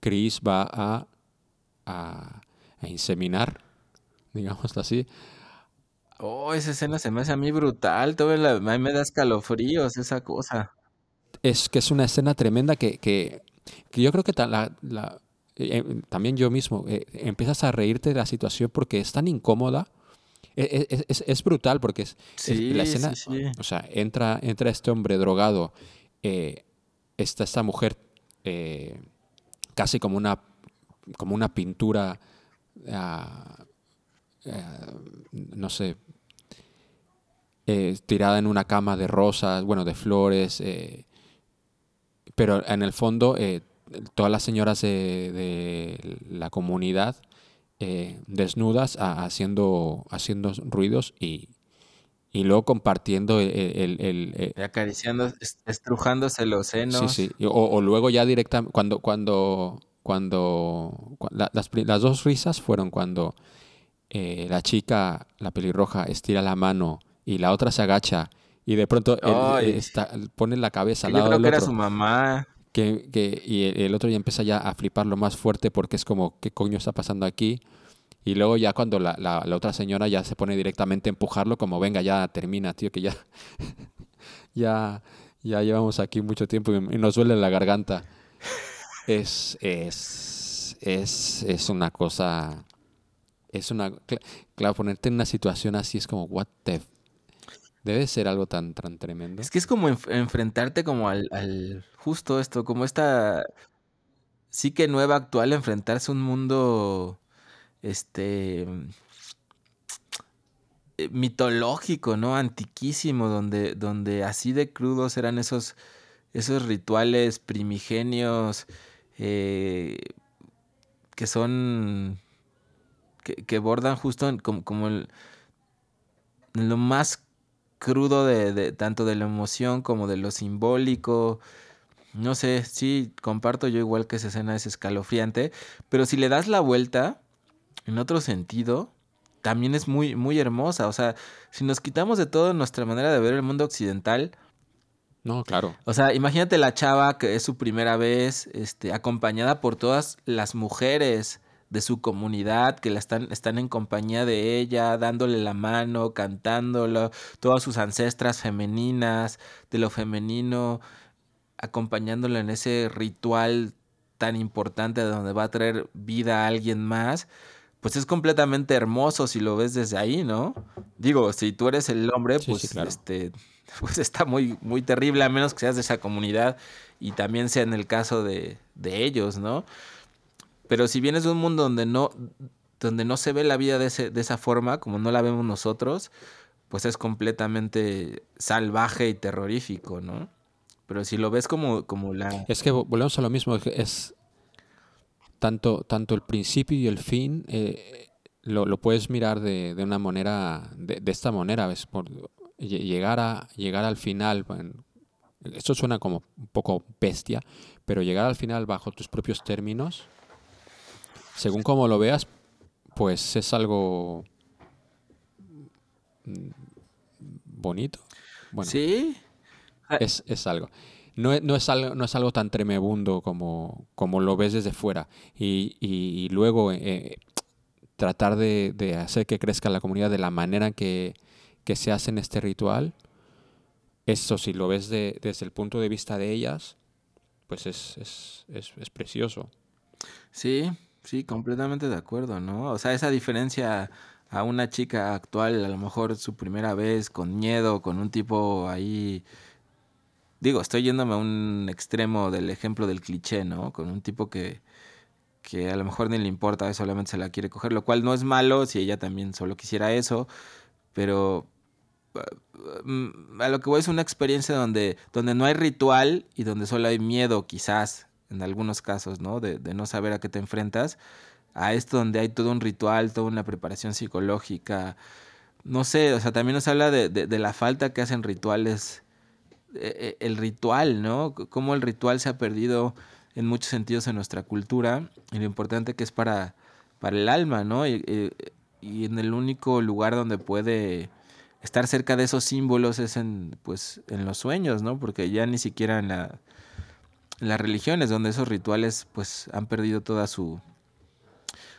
Speaker 2: Chris va a, a, a inseminar, digámoslo así.
Speaker 3: Oh, esa escena se me hace a mí brutal, todo la, a mí me da escalofríos esa cosa.
Speaker 2: Es que es una escena tremenda que, que, que yo creo que ta- la- la- eh, eh, también yo mismo eh, empiezas a reírte de la situación porque es tan incómoda. Eh, eh, Es, es brutal porque es,
Speaker 3: Sí,
Speaker 2: la escena,
Speaker 3: sí, sí.
Speaker 2: o sea, entra, entra este hombre drogado, eh, está esta mujer casi como una, como una pintura, ah, ah, no sé, eh, tirada en una cama de rosas, bueno, de flores, eh, pero en el fondo eh, todas las señoras de, de la comunidad eh, desnudas a- haciendo, haciendo ruidos y, y luego compartiendo el, el- el- el-
Speaker 3: Y acariciando, est- estrujándose los senos.
Speaker 2: Sí, sí. O, o luego ya directamente, cuando, cuando, cuando, cua- la- las, las dos risas fueron cuando eh, la chica, la pelirroja, estira la mano y la otra se agacha y de pronto él, eh, está- pone la cabeza al
Speaker 3: yo
Speaker 2: lado
Speaker 3: creo
Speaker 2: del
Speaker 3: que era su mamá.
Speaker 2: Que, que- y el, otro ya empieza ya a flipar lo más fuerte porque es como, ¿qué coño está pasando aquí? Y luego ya cuando la, la- la otra señora ya se pone directamente a empujarlo como, venga, ya termina, tío, que ya, ya, ya llevamos aquí mucho tiempo y, y nos duele la garganta. Es, es, es, es una cosa, es una, cla- claro, ponerte en una situación así es como, what the, debe ser algo tan, tan tremendo.
Speaker 3: Es que es como enf- enfrentarte como al, al- justo esto, como esta sí que nueva actual, enfrentarse a un mundo este eh, mitológico, ¿no? Antiquísimo, donde, donde así de crudos eran esos, esos rituales primigenios eh, que son que, que bordan justo en como, como el- en lo más crudo de, de- tanto de la emoción como de lo simbólico. No sé, sí, comparto yo igual que esa escena es escalofriante, pero si le das la vuelta en otro sentido, también es muy, muy hermosa. O sea, si nos quitamos de todo nuestra manera de ver el mundo occidental,
Speaker 2: No, claro.
Speaker 3: o sea, imagínate la chava que es su primera vez, este, acompañada por todas las mujeres de su comunidad, que la están, están en compañía de ella, dándole la mano, cantándolo, todas sus ancestras femeninas, de lo femenino, acompañándola en ese ritual tan importante de donde va a traer vida a alguien más, pues es completamente hermoso si lo ves desde ahí, ¿no? Digo, si tú eres el hombre,
Speaker 2: Sí,
Speaker 3: pues
Speaker 2: sí, claro.
Speaker 3: este pues está muy muy terrible a menos que seas de esa comunidad y también sea en el caso de, de ellos, ¿no? Pero si vienes de un mundo donde no donde no se ve la vida de, ese- de esa forma, como no la vemos nosotros, pues es completamente salvaje y terrorífico, ¿no? Pero si lo ves como, como la...
Speaker 2: Es que vo- volvemos a lo mismo, es tanto, tanto el principio y el fin, eh, lo, lo puedes mirar de, de una manera, de, de esta manera, ¿ves? Por, lle- llegar, a, llegar al final, esto suena como un poco bestia, pero llegar al final bajo tus propios términos, según como lo veas, pues es algo mm, bonito. Bueno,
Speaker 3: Sí,
Speaker 2: es, es algo. No, e- no es algo. no es algo tan tremebundo como, como lo ves desde fuera. Y, y- y luego eh, tratar de, de hacer que crezca la comunidad de la manera que, que se hace en este ritual. Eso, si lo ves de- desde el punto de vista de ellas, pues es, es, es, es precioso.
Speaker 3: Sí, sí, completamente de acuerdo, ¿no? O sea, esa diferencia a una chica actual, a lo mejor su primera vez, con miedo, con un tipo ahí... Digo, estoy yéndome a un extremo del ejemplo del cliché, ¿no? Con un tipo que, que a lo mejor ni le importa, solamente se la quiere coger, lo cual no es malo si ella también solo quisiera eso, pero mm, a lo que voy es una experiencia donde, donde no hay ritual y donde solo hay miedo, quizás, en algunos casos, ¿no? De, de no saber a qué te enfrentas, a esto donde hay todo un ritual, toda una preparación psicológica. No sé, o sea, también nos habla de, la falta que hacen rituales, eh, eh, el ritual, ¿no? Cómo el ritual se ha perdido en muchos sentidos en nuestra cultura y lo importante que es para, para el alma, ¿no? Y, y- y en el único lugar donde puede estar cerca de esos símbolos es en, pues, en los sueños, ¿no? Porque ya ni siquiera en, la, las religiones, donde esos rituales pues han perdido toda su,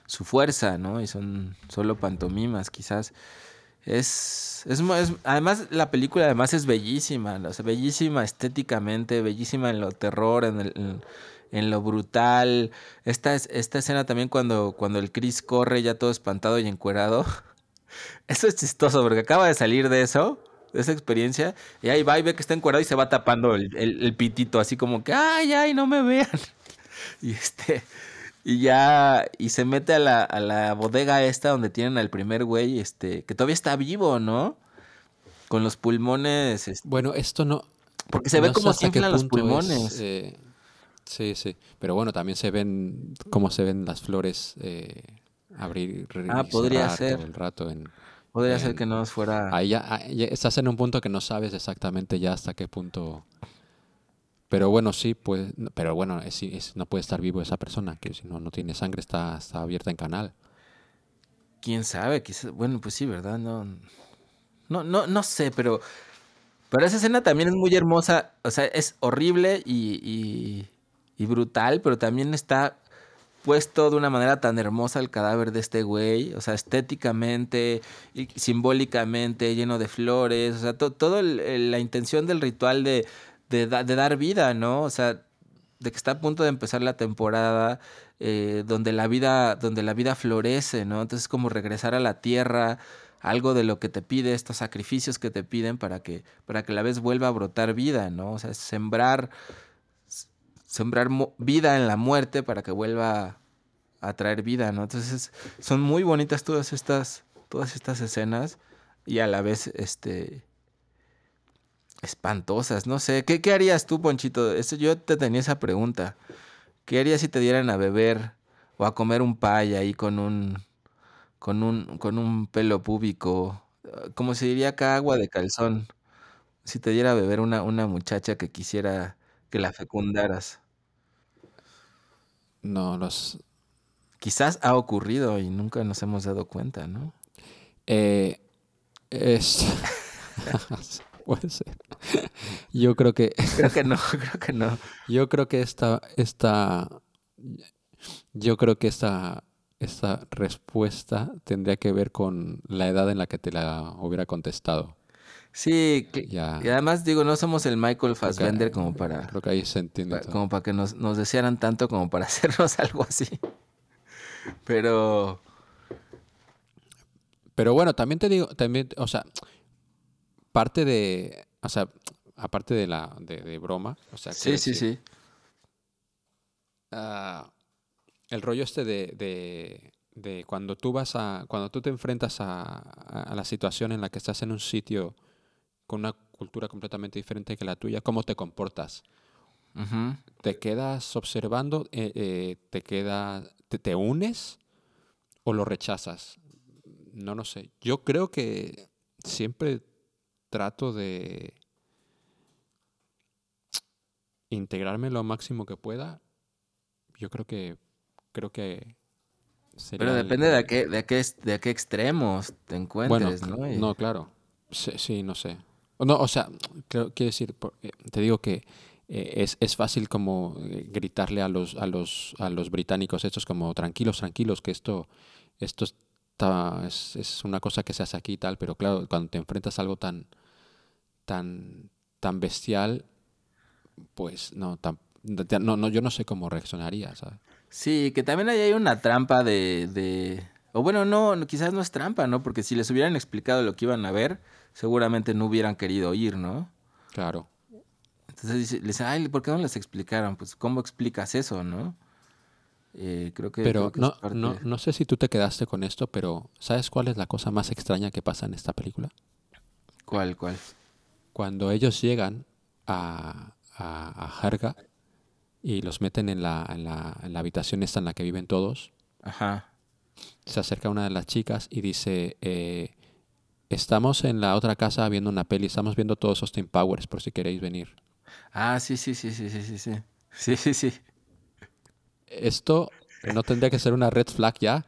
Speaker 3: su fuerza, ¿no? Y son solo pantomimas, quizás. Es, es, es- además la película además es bellísima, o sea, bellísima estéticamente, bellísima en lo terror, en, el- en- lo brutal. Esta, es, esta escena también cuando, cuando el Chris corre ya todo espantado y encuerado. Eso es chistoso porque acaba de salir de eso, esa experiencia, y ahí va y ve que está encuerado y se va tapando el, el- el pitito, así como que, ay, ay, no me vean. Y este, y ya, y se mete a la, a la bodega esta donde tienen al primer güey, este, que todavía está vivo, ¿no? Con los pulmones, este,
Speaker 2: Bueno, esto no.
Speaker 3: porque se ve
Speaker 2: no hasta
Speaker 3: se inflan los
Speaker 2: es,
Speaker 3: pulmones.
Speaker 2: eh, sí, sí. Pero bueno, también se ven cómo se ven las flores eh, abrir y
Speaker 3: Ah, podría
Speaker 2: cerrar
Speaker 3: ser.
Speaker 2: todo el rato. En,
Speaker 3: Podría ser
Speaker 2: en-
Speaker 3: que no fuera...
Speaker 2: Ahí ya, ahí ya estás en un punto que no sabes exactamente ya hasta qué punto. Pero bueno, sí, pues, pero bueno, es, es- no puede estar vivo esa persona, que si no, no tiene sangre, está, está abierta en canal.
Speaker 3: quién sabe, quizás, bueno, pues sí, ¿verdad? No, no, no, no sé, pero, pero esa escena también es muy hermosa, o sea, es horrible y, y, y brutal, pero también está puesto de una manera tan hermosa el cadáver de este güey, o sea, estéticamente y simbólicamente, lleno de flores, o sea, to- todo la intención del ritual de, de, da- de dar vida, ¿no? O sea, de que está a punto de empezar la temporada eh, donde la vida donde la vida florece no entonces como regresar a la tierra algo de lo que te pide estos sacrificios que te piden para que para que la vez vuelva a brotar vida no o sea es sembrar sembrar vida en la muerte para que vuelva a traer vida no entonces son muy bonitas todas estas todas estas escenas y a la vez este espantosas, no sé. ¿Qué, qué harías tú, Ponchito? Eso, yo te tenía esa pregunta. ¿Qué harías si te dieran a beber o a comer un pay ahí con un con un con un pelo púbico? Como se diría acá, agua de calzón. Si te diera a beber una, una muchacha que quisiera que la fecundaras.
Speaker 2: No, los.
Speaker 3: Quizás ha ocurrido y nunca nos hemos dado cuenta, ¿no?
Speaker 2: Eh, es. Puede ser. Yo creo que.
Speaker 3: Creo que no, creo que no.
Speaker 2: Yo creo que esta, esta, yo creo que esta esta respuesta tendría que ver con la edad en la que te la hubiera contestado.
Speaker 3: Sí, que-
Speaker 2: Ya.
Speaker 3: y además digo, no somos el Michael Fassbender como para,
Speaker 2: Creo que ahí se entiende.
Speaker 3: pa-
Speaker 2: todo.
Speaker 3: como para que nos, nos desearan tanto como para hacernos algo así. Pero
Speaker 2: Pero bueno, también te digo, también, o sea, parte de, o sea, aparte de la de, de broma, o sea,
Speaker 3: sí, sí, sí.
Speaker 2: ah, el rollo este de, de, de cuando tú vas a, cuando tú te enfrentas a, a- a la situación en la que estás en un sitio con una cultura completamente diferente que la tuya, ¿cómo te comportas? ¿Te quedas observando? Eh, eh, ¿Te queda, te, te unes o lo rechazas? No lo sé. Yo creo que siempre trato de integrarme lo máximo que pueda. Yo creo que creo que sería
Speaker 3: Pero
Speaker 2: el-
Speaker 3: depende de a qué, de a qué, de a qué extremos te
Speaker 2: bueno,
Speaker 3: encuentres, ¿no?
Speaker 2: No, claro. Sí, sí, no sé. No, o sea, quiero decir, eh, te digo que eh, es, es fácil como eh, gritarle a los, a los, a los británicos estos como tranquilos, tranquilos, que esto, esto es, es una cosa que se hace aquí y tal, pero claro, cuando te enfrentas a algo tan, tan, tan bestial, pues no, tan- no, no, yo no sé cómo reaccionaría, ¿sabes?
Speaker 3: Sí, que también ahí hay una trampa de... O bueno, no, no, quizás no es trampa, ¿no? Porque si les hubieran explicado lo que iban a ver, seguramente no hubieran querido ir, ¿no?
Speaker 2: Claro.
Speaker 3: Entonces dice- le dicen, ay, ¿por qué no les explicaron? Pues, ¿cómo explicas eso, no? Eh, creo que...
Speaker 2: Pero
Speaker 3: creo que
Speaker 2: no,
Speaker 3: es parte-
Speaker 2: no, no sé si tú te quedaste con esto, pero ¿sabes cuál es la cosa más extraña que pasa en esta película?
Speaker 3: ¿Cuál, cuál?
Speaker 2: Cuando ellos llegan a, a, a Harga y los meten en la, en, la, en la habitación esta en la que viven todos,
Speaker 3: Ajá.
Speaker 2: Se acerca una de las chicas y dice, eh, estamos en la otra casa viendo una peli, estamos viendo todos Austin Powers por si queréis venir.
Speaker 3: Ah, sí, sí, sí, sí, sí, sí, sí. Sí, sí, sí.
Speaker 2: Esto no tendría que ser una red flag ya,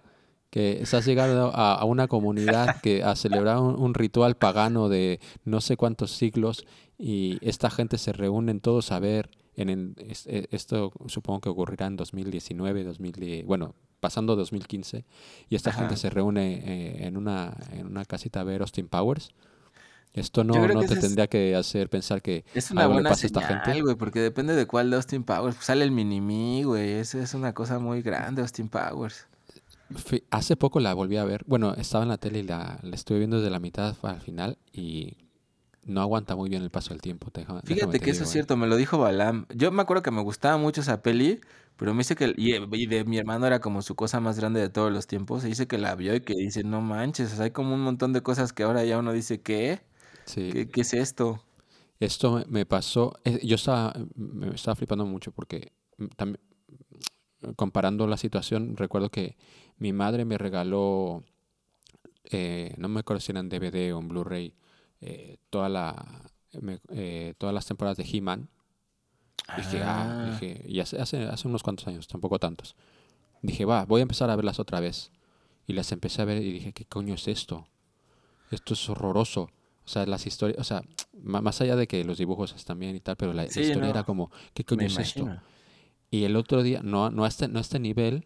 Speaker 2: que estás llegando a, a una comunidad que a celebrar un, un ritual pagano de no sé cuántos siglos y esta gente se reúnen todos a ver en el- es- e- esto supongo que ocurrirá en 2019, 2010, bueno, pasando 2015 y esta
Speaker 3: Ajá.
Speaker 2: gente se reúne eh, en una en una casita a ver Austin Powers. Esto no, no te
Speaker 3: es-
Speaker 2: tendría que hacer pensar que
Speaker 3: Es una
Speaker 2: algo le
Speaker 3: buena
Speaker 2: pasa a esta
Speaker 3: señal,
Speaker 2: gente.
Speaker 3: güey, porque depende de cuál de Austin Powers. Pues sale el mini güey. Esa es una cosa muy grande, Austin Powers.
Speaker 2: Hace poco la volví a ver. Bueno, estaba en la tele y la, la estuve viendo desde la mitad al final y no aguanta muy bien el paso del tiempo. déjame
Speaker 3: Fíjate
Speaker 2: te
Speaker 3: que eso es
Speaker 2: ¿eh?
Speaker 3: cierto, me lo dijo Balam. Yo me acuerdo que me gustaba mucho esa peli, pero me dice que... Y, y de mi hermano era como su cosa más grande de todos los tiempos. Se dice que la vio y que dice, no manches, o sea, hay como un montón de cosas que ahora ya uno dice, ¿qué?
Speaker 2: Sí.
Speaker 3: ¿Qué, qué es esto?
Speaker 2: Esto me, pasó. Yo estaba, me estaba flipando mucho porque también comparando la situación, recuerdo que mi madre me regaló, eh, no me acuerdo si era en DVD o en Blu-ray, eh, toda la, me- eh, todas las temporadas de He-Man. Dije, ah,
Speaker 3: Ah.
Speaker 2: dije, y hace, hace, unos cuantos años, tampoco tantos. Dije, va, voy a empezar a verlas otra vez. Y las empecé a ver y dije, ¿qué coño es esto? Esto es horroroso. O sea, las historias, o sea, más allá de que los dibujos están bien y tal, pero la, historia
Speaker 3: no.
Speaker 2: era como, ¿qué coño
Speaker 3: Me
Speaker 2: es esto? Y el otro día, no, no, a, este, no a este nivel,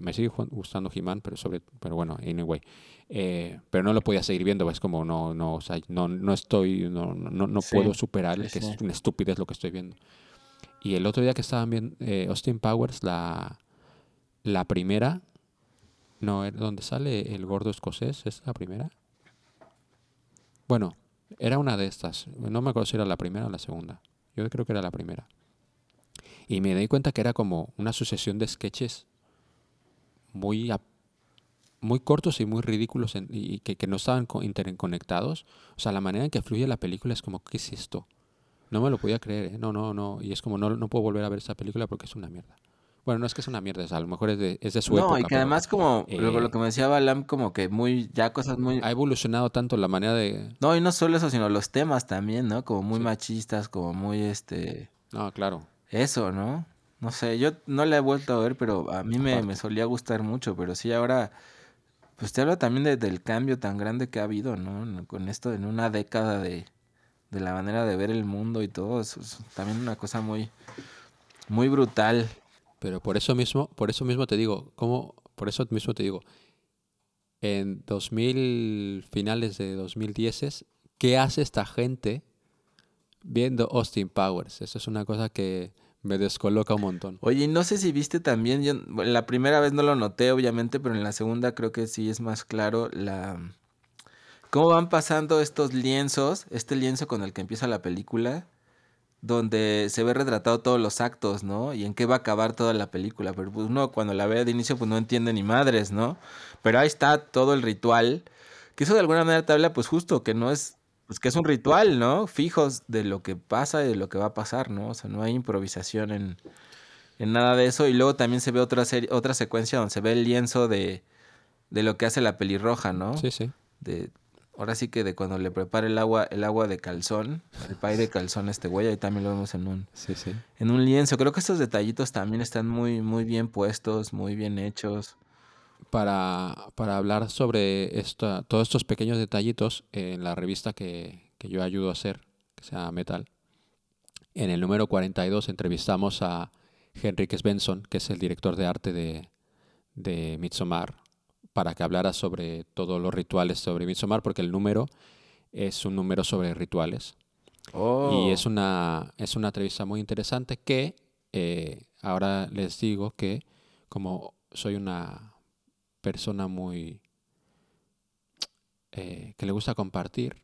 Speaker 2: me sigue gustando He-Man, pero, sobre, pero bueno, anyway. Eh, pero no lo podía seguir viendo, es como, no, no, o sea, no, no estoy, no, no, no
Speaker 3: Sí,
Speaker 2: puedo superar que
Speaker 3: sí.
Speaker 2: es una estupidez lo que estoy viendo. Y el otro día que estaban viendo eh, Austin Powers, la, la primera, no, donde sale el gordo escocés, ¿es la primera? Bueno, era una de estas, no me acuerdo si era la primera o la segunda, yo creo que era la primera. Y me di cuenta que era como una sucesión de sketches muy, muy cortos y muy ridículos en- y que, que no estaban co- interconectados. O sea, la manera en que fluye la película es como, ¿qué es esto? No me lo podía creer, ¿eh? No, no, no. Y es como, no, no puedo volver a ver esa película porque es una mierda. Bueno, no es que es una mierda, o sea, a lo mejor es de, es de su
Speaker 3: No,
Speaker 2: época.
Speaker 3: y que
Speaker 2: pero
Speaker 3: además como lo, lo
Speaker 2: eh,
Speaker 3: que me decía Balam, como que muy, ya cosas muy...
Speaker 2: ha evolucionado tanto la manera de...
Speaker 3: No, y no solo eso, sino los temas también, ¿no? Como muy
Speaker 2: Sí.
Speaker 3: machistas, como muy, este...
Speaker 2: No, claro.
Speaker 3: Eso, ¿no? No sé, yo no la he vuelto a ver, pero a mí me, me solía gustar mucho, pero sí ahora, pues te habla también de- del cambio tan grande que ha habido, ¿no? Con esto en una década de, de la manera de ver el mundo y todo, eso es también una cosa muy, muy brutal.
Speaker 2: Pero por eso mismo, por eso mismo te digo, ¿cómo por eso mismo te digo, en 2000, finales de 2010, ¿qué hace esta gente viendo Austin Powers? Eso es una cosa que me descoloca un montón.
Speaker 3: Oye, no sé si viste también, yo, la primera vez no lo noté, obviamente, pero en la segunda creo que sí es más claro la cómo van pasando estos lienzos, este lienzo con el que empieza la película, donde se ve retratado todos los actos, ¿no? Y en qué va a acabar toda la película. Pero pues uno cuando la ve de inicio pues no entiende ni madres, ¿no? Pero ahí está todo el ritual, que eso de alguna manera te habla pues justo que no es pues que es un ritual, ¿no? Fijos de lo que pasa y de lo que va a pasar, ¿no? O sea, no hay improvisación en, en nada de eso. Y luego también se ve otra serie, otra secuencia donde se ve el lienzo de, de lo que hace la pelirroja, ¿no?
Speaker 2: Sí, sí.
Speaker 3: De, ahora sí que de cuando le prepara el agua, el agua de calzón, el pay de calzón a este güey, ahí también lo vemos en un,
Speaker 2: Sí, sí.
Speaker 3: en un lienzo. Creo que estos detallitos también están muy, muy bien puestos, muy bien hechos.
Speaker 2: Para, para hablar sobre esta, todos estos pequeños detallitos, en la revista que, que yo ayudo a hacer, que se llama Metal, en el número 42 entrevistamos a Henrik Svensson, que es el director de arte de, de Midsommar, para que hablara sobre todos los rituales sobre Midsommar, porque el número es un número sobre rituales.
Speaker 3: Oh.
Speaker 2: Y es una, es una entrevista muy interesante que eh, ahora les digo que como soy una persona muy eh, que le gusta compartir,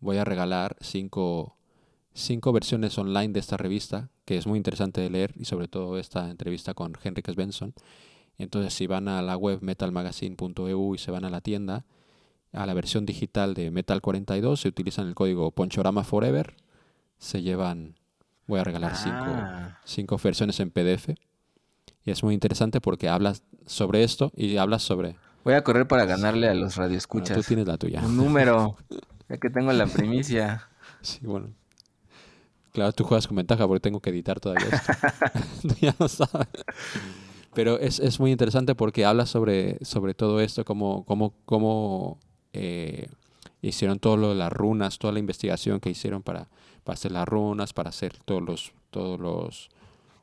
Speaker 2: voy a regalar cinco, cinco versiones online de esta revista, que es muy interesante de leer, y sobre todo esta entrevista con Henrik Svensson. Entonces, si van a la web metalmagazine.eu y se van a la tienda, a la versión digital de Metal 42, se utilizan el código Ponchorama Forever, se llevan, voy a regalar cinco,
Speaker 3: Ah.
Speaker 2: cinco versiones en PDF. Y es muy interesante porque hablas sobre esto y hablas sobre...
Speaker 3: Voy a correr para ganarle a los
Speaker 2: Bueno,
Speaker 3: radioescuchas.
Speaker 2: tú tienes la tuya.
Speaker 3: Un número, ya que tengo la primicia.
Speaker 2: Sí, bueno. Claro, tú juegas con ventaja porque tengo que editar todavía esto. Tú ya lo sabes. Pero es, es muy interesante porque habla sobre, sobre todo esto, cómo, cómo, cómo eh, hicieron todo lo de las runas, toda la investigación que hicieron para, para hacer las runas, para hacer todos los, todos los,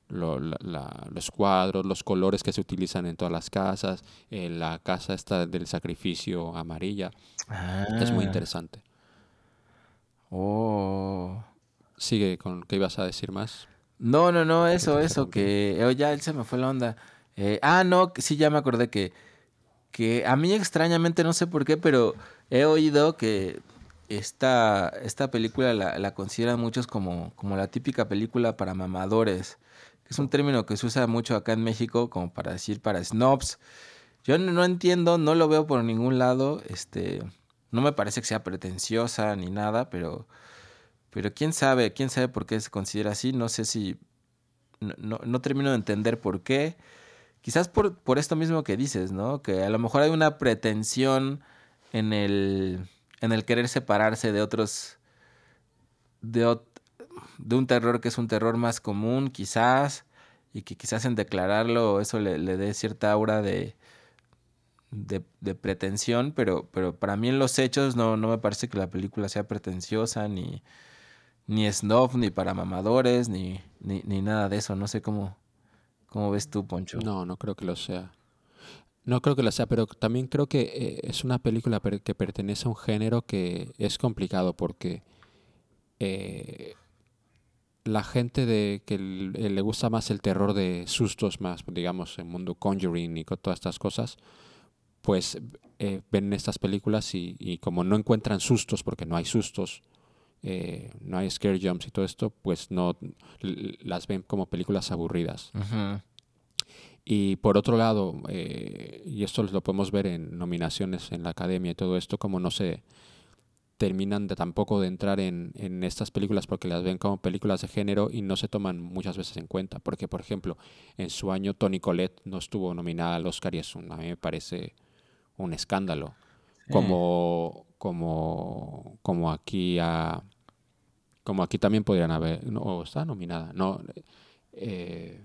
Speaker 2: lo- la- la- los cuadros, los colores que se utilizan en todas las casas, eh, la casa esta del sacrificio amarilla. Es muy
Speaker 3: Ah.
Speaker 2: interesante.
Speaker 3: Oh.
Speaker 2: Sigue con qué ibas a decir más.
Speaker 3: No, no, no, eso, eso, que oh, ya se me fue la onda. Eh, ah, no, sí, ya me acordé que, que a mí extrañamente, no sé por qué, pero he oído que esta, esta película la, la consideran muchos como, como la típica película para mamadores, es un término que se usa mucho acá en México como para decir para snobs. Yo no, entiendo, no lo veo por ningún lado, este, no me parece que sea pretenciosa ni nada, pero... Pero quién sabe, quién sabe por qué se considera así. No sé si. No, no- no termino de entender por qué. Quizás por, por esto mismo que dices, ¿no? Que a lo mejor hay una pretensión en el. en el querer separarse de otros. de, de un terror que es un terror más común, quizás. Y que quizás en declararlo eso le, le dé cierta aura de. De, de pretensión, pero, pero para mí en los hechos no, no me parece que la película sea pretenciosa ni, ni snob, ni para mamadores, ni, ni, ni nada de eso. No sé cómo, cómo ves tú, Poncho.
Speaker 2: No, no creo que lo sea. No creo que lo sea, pero también creo que eh, es una película que pertenece a un género que es complicado porque eh, la gente de que l- le gusta más el terror de sustos más, digamos, el mundo Conjuring y con todas estas cosas, pues eh, ven estas películas y, y como no encuentran sustos, porque no hay sustos, eh, no hay scare jumps y todo esto, pues no las ven como películas aburridas. Y por otro lado, eh, y esto lo podemos ver en nominaciones en la academia y todo esto, como no se terminan de tampoco de entrar en, en estas películas porque las ven como películas de género y no se toman muchas veces en cuenta. Porque, por ejemplo, en su año Tony Collette no estuvo nominada al Oscar y es un, a mí me parece un escándalo. Como, como, como aquí a, como aquí también podrían haber, no, está nominada, no, eh,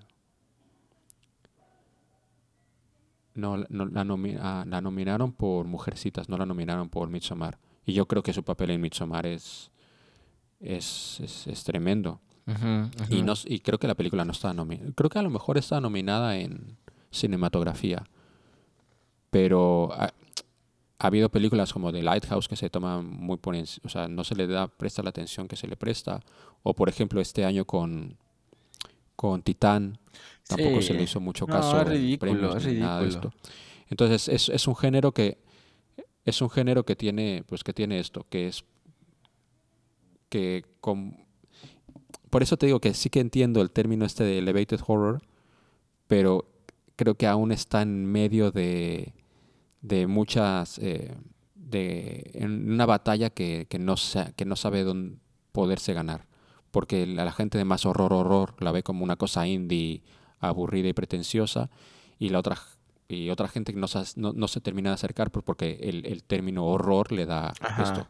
Speaker 2: No, no, la, ah, la nominaron por Mujercitas, no la nominaron por Midsommar. Y yo creo que su papel en Midsommar es, es, es, es tremendo. Y, no, y creo que la película no está nominada. Creo que a lo mejor está nominada en cinematografía. pero ha, ha habido películas como The Lighthouse que se toman muy por o sea, no se le da, presta la atención que se le presta, o por ejemplo este año con, con Titán, tampoco se le hizo mucho
Speaker 3: No,
Speaker 2: caso
Speaker 3: es
Speaker 2: en
Speaker 3: ridículo,
Speaker 2: premios
Speaker 3: es
Speaker 2: nada de esto. Entonces es, es un género que es un género que tiene pues que tiene esto, que es que con, por eso te digo que sí que entiendo el término este de elevated horror, pero creo que aún está en medio de, de muchas eh, de en una batalla que, que no que no sabe dónde poderse ganar porque la, la gente de más horror horror la ve como una cosa indie aburrida y pretenciosa y la otra y otra gente no, se- no, no se termina de acercar por- porque el, el término horror le da
Speaker 3: Ajá.
Speaker 2: esto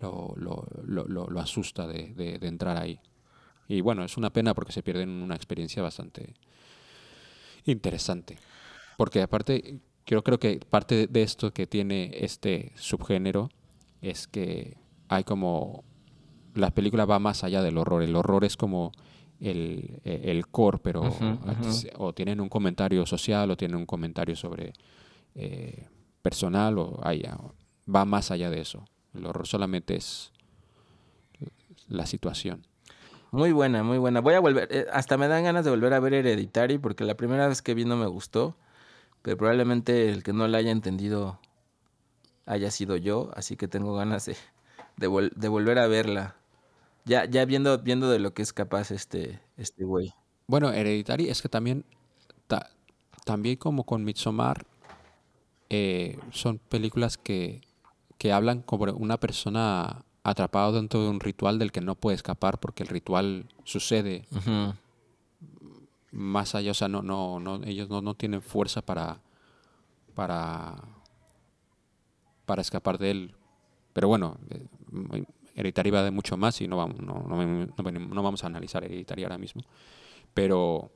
Speaker 2: lo, lo, lo, lo- lo asusta de, de- de entrar ahí y bueno es una pena porque se pierden una experiencia bastante interesante porque aparte yo creo que parte de esto que tiene este subgénero es que hay como la película va más allá del horror. El horror es como el, e- el core, pero o tienen un comentario social o tienen un comentario sobre eh, personal o hay- va más allá de eso. El horror solamente es la situación.
Speaker 3: Muy buena, muy buena. Voy a volver, eh, hasta me dan ganas de volver a ver Hereditary porque la primera vez que vi no me gustó, pero probablemente el que no la haya entendido haya sido yo, así que tengo ganas de, de, vol- de volver a verla. Ya, ya viendo, viendo de lo que es capaz este, este güey.
Speaker 2: Bueno, Hereditary es que también, ta- también como con Midsommar, eh, son películas que, que hablan como una persona atrapada dentro de un ritual del que no puede escapar porque el ritual sucede más allá, o sea, no, no, no, ellos no, no tienen fuerza para, para, para escapar de él. Pero bueno, eh, Hereditary va de mucho más y no vamos, no, no, no vamos a analizar Hereditary ahora mismo. Pero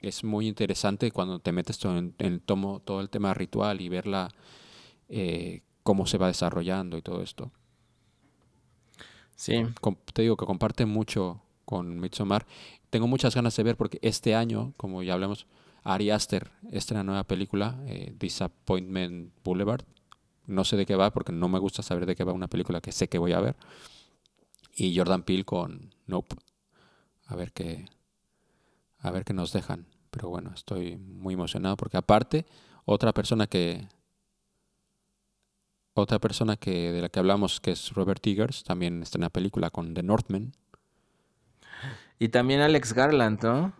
Speaker 2: es muy interesante cuando te metes todo en, en tomo, todo el tema ritual y verla eh, cómo se va desarrollando y todo esto.
Speaker 3: Sí,
Speaker 2: te digo que comparte mucho con Midsommar. Tengo muchas ganas de ver porque este año, como ya hablamos, Ari Aster estrena nueva película, eh, Disappointment Boulevard. No sé de qué va porque no me gusta saber de qué va una película que sé que voy a ver. Y Jordan Peele con Nope. A ver qué, a ver qué nos dejan. Pero bueno, estoy muy emocionado porque aparte, otra persona que, otra persona que de la que hablamos, que es Robert Eggers, también está en la película con The Northman.
Speaker 3: y también Alex Garland, ¿no?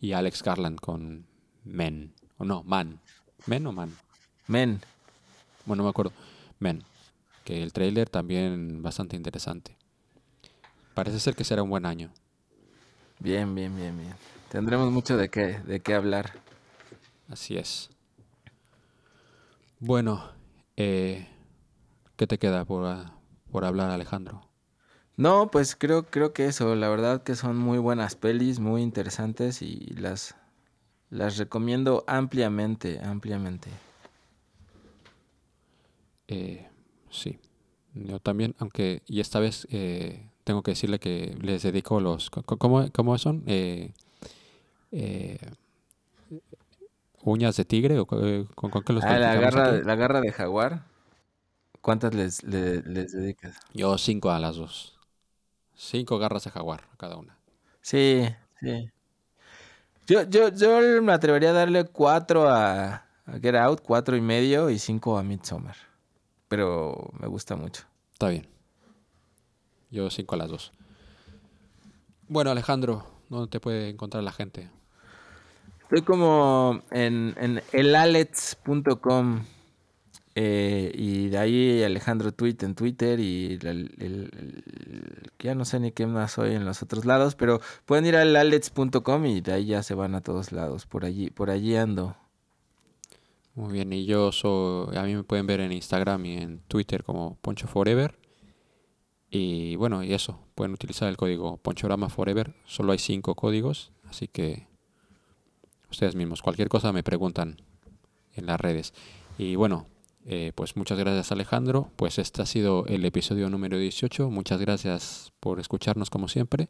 Speaker 2: Y Alex Garland con Men. O no, Man. ¿Men o Man?
Speaker 3: Men.
Speaker 2: Bueno, no me acuerdo. Men. Que el tráiler también bastante interesante. Parece ser que será un buen año.
Speaker 3: Bien, bien, bien, bien. Tendremos mucho de qué, de qué hablar.
Speaker 2: Así es. Bueno, eh, ¿qué te queda por, ah, por hablar, Alejandro?
Speaker 3: No, pues creo, creo que eso, la verdad que son muy buenas pelis, muy interesantes y las, las recomiendo ampliamente, ampliamente.
Speaker 2: Eh, sí, yo también, aunque, y esta vez eh, tengo que decirle que les dedico los, ¿cómo, cómo son? Eh, eh, ¿Uñas de tigre o eh, con, con qué los
Speaker 3: Ah, la garra,
Speaker 2: aquí?
Speaker 3: la garra de jaguar. ¿Cuántas les, le- les dedicas?
Speaker 2: Yo cinco a las dos. Cinco garras de jaguar a cada una.
Speaker 3: Sí, sí. Yo, yo, yo me atrevería a darle cuatro a, a Get Out, cuatro y medio y cinco a Midsommar. Pero me gusta mucho.
Speaker 2: Está bien. Yo cinco a las dos. Bueno, Alejandro, ¿dónde te puede encontrar la gente?
Speaker 3: Estoy como en, en elalets.com eh, y de ahí Alejandro Tweet en Twitter y el- el- el- ya no sé ni qué más soy en los otros lados, pero pueden ir a elalets.com y de ahí ya se van a todos lados. Por allí, por allí ando.
Speaker 2: Muy bien, y yo soy, a mí me pueden ver en Instagram y en Twitter como Poncho Forever. Y bueno, y eso, pueden utilizar el código Ponchorama Forever. Solo hay cinco códigos, así que ustedes mismos, cualquier cosa me preguntan en las redes. Y bueno, eh, pues muchas gracias Alejandro. Pues este ha sido el episodio número 18. Muchas gracias por escucharnos como siempre.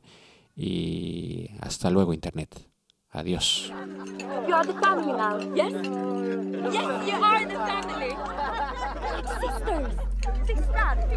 Speaker 2: Y hasta luego Internet. Adiós.
Speaker 7: You are the family now, yes? Yes, you are the family. Sisters. Sisters.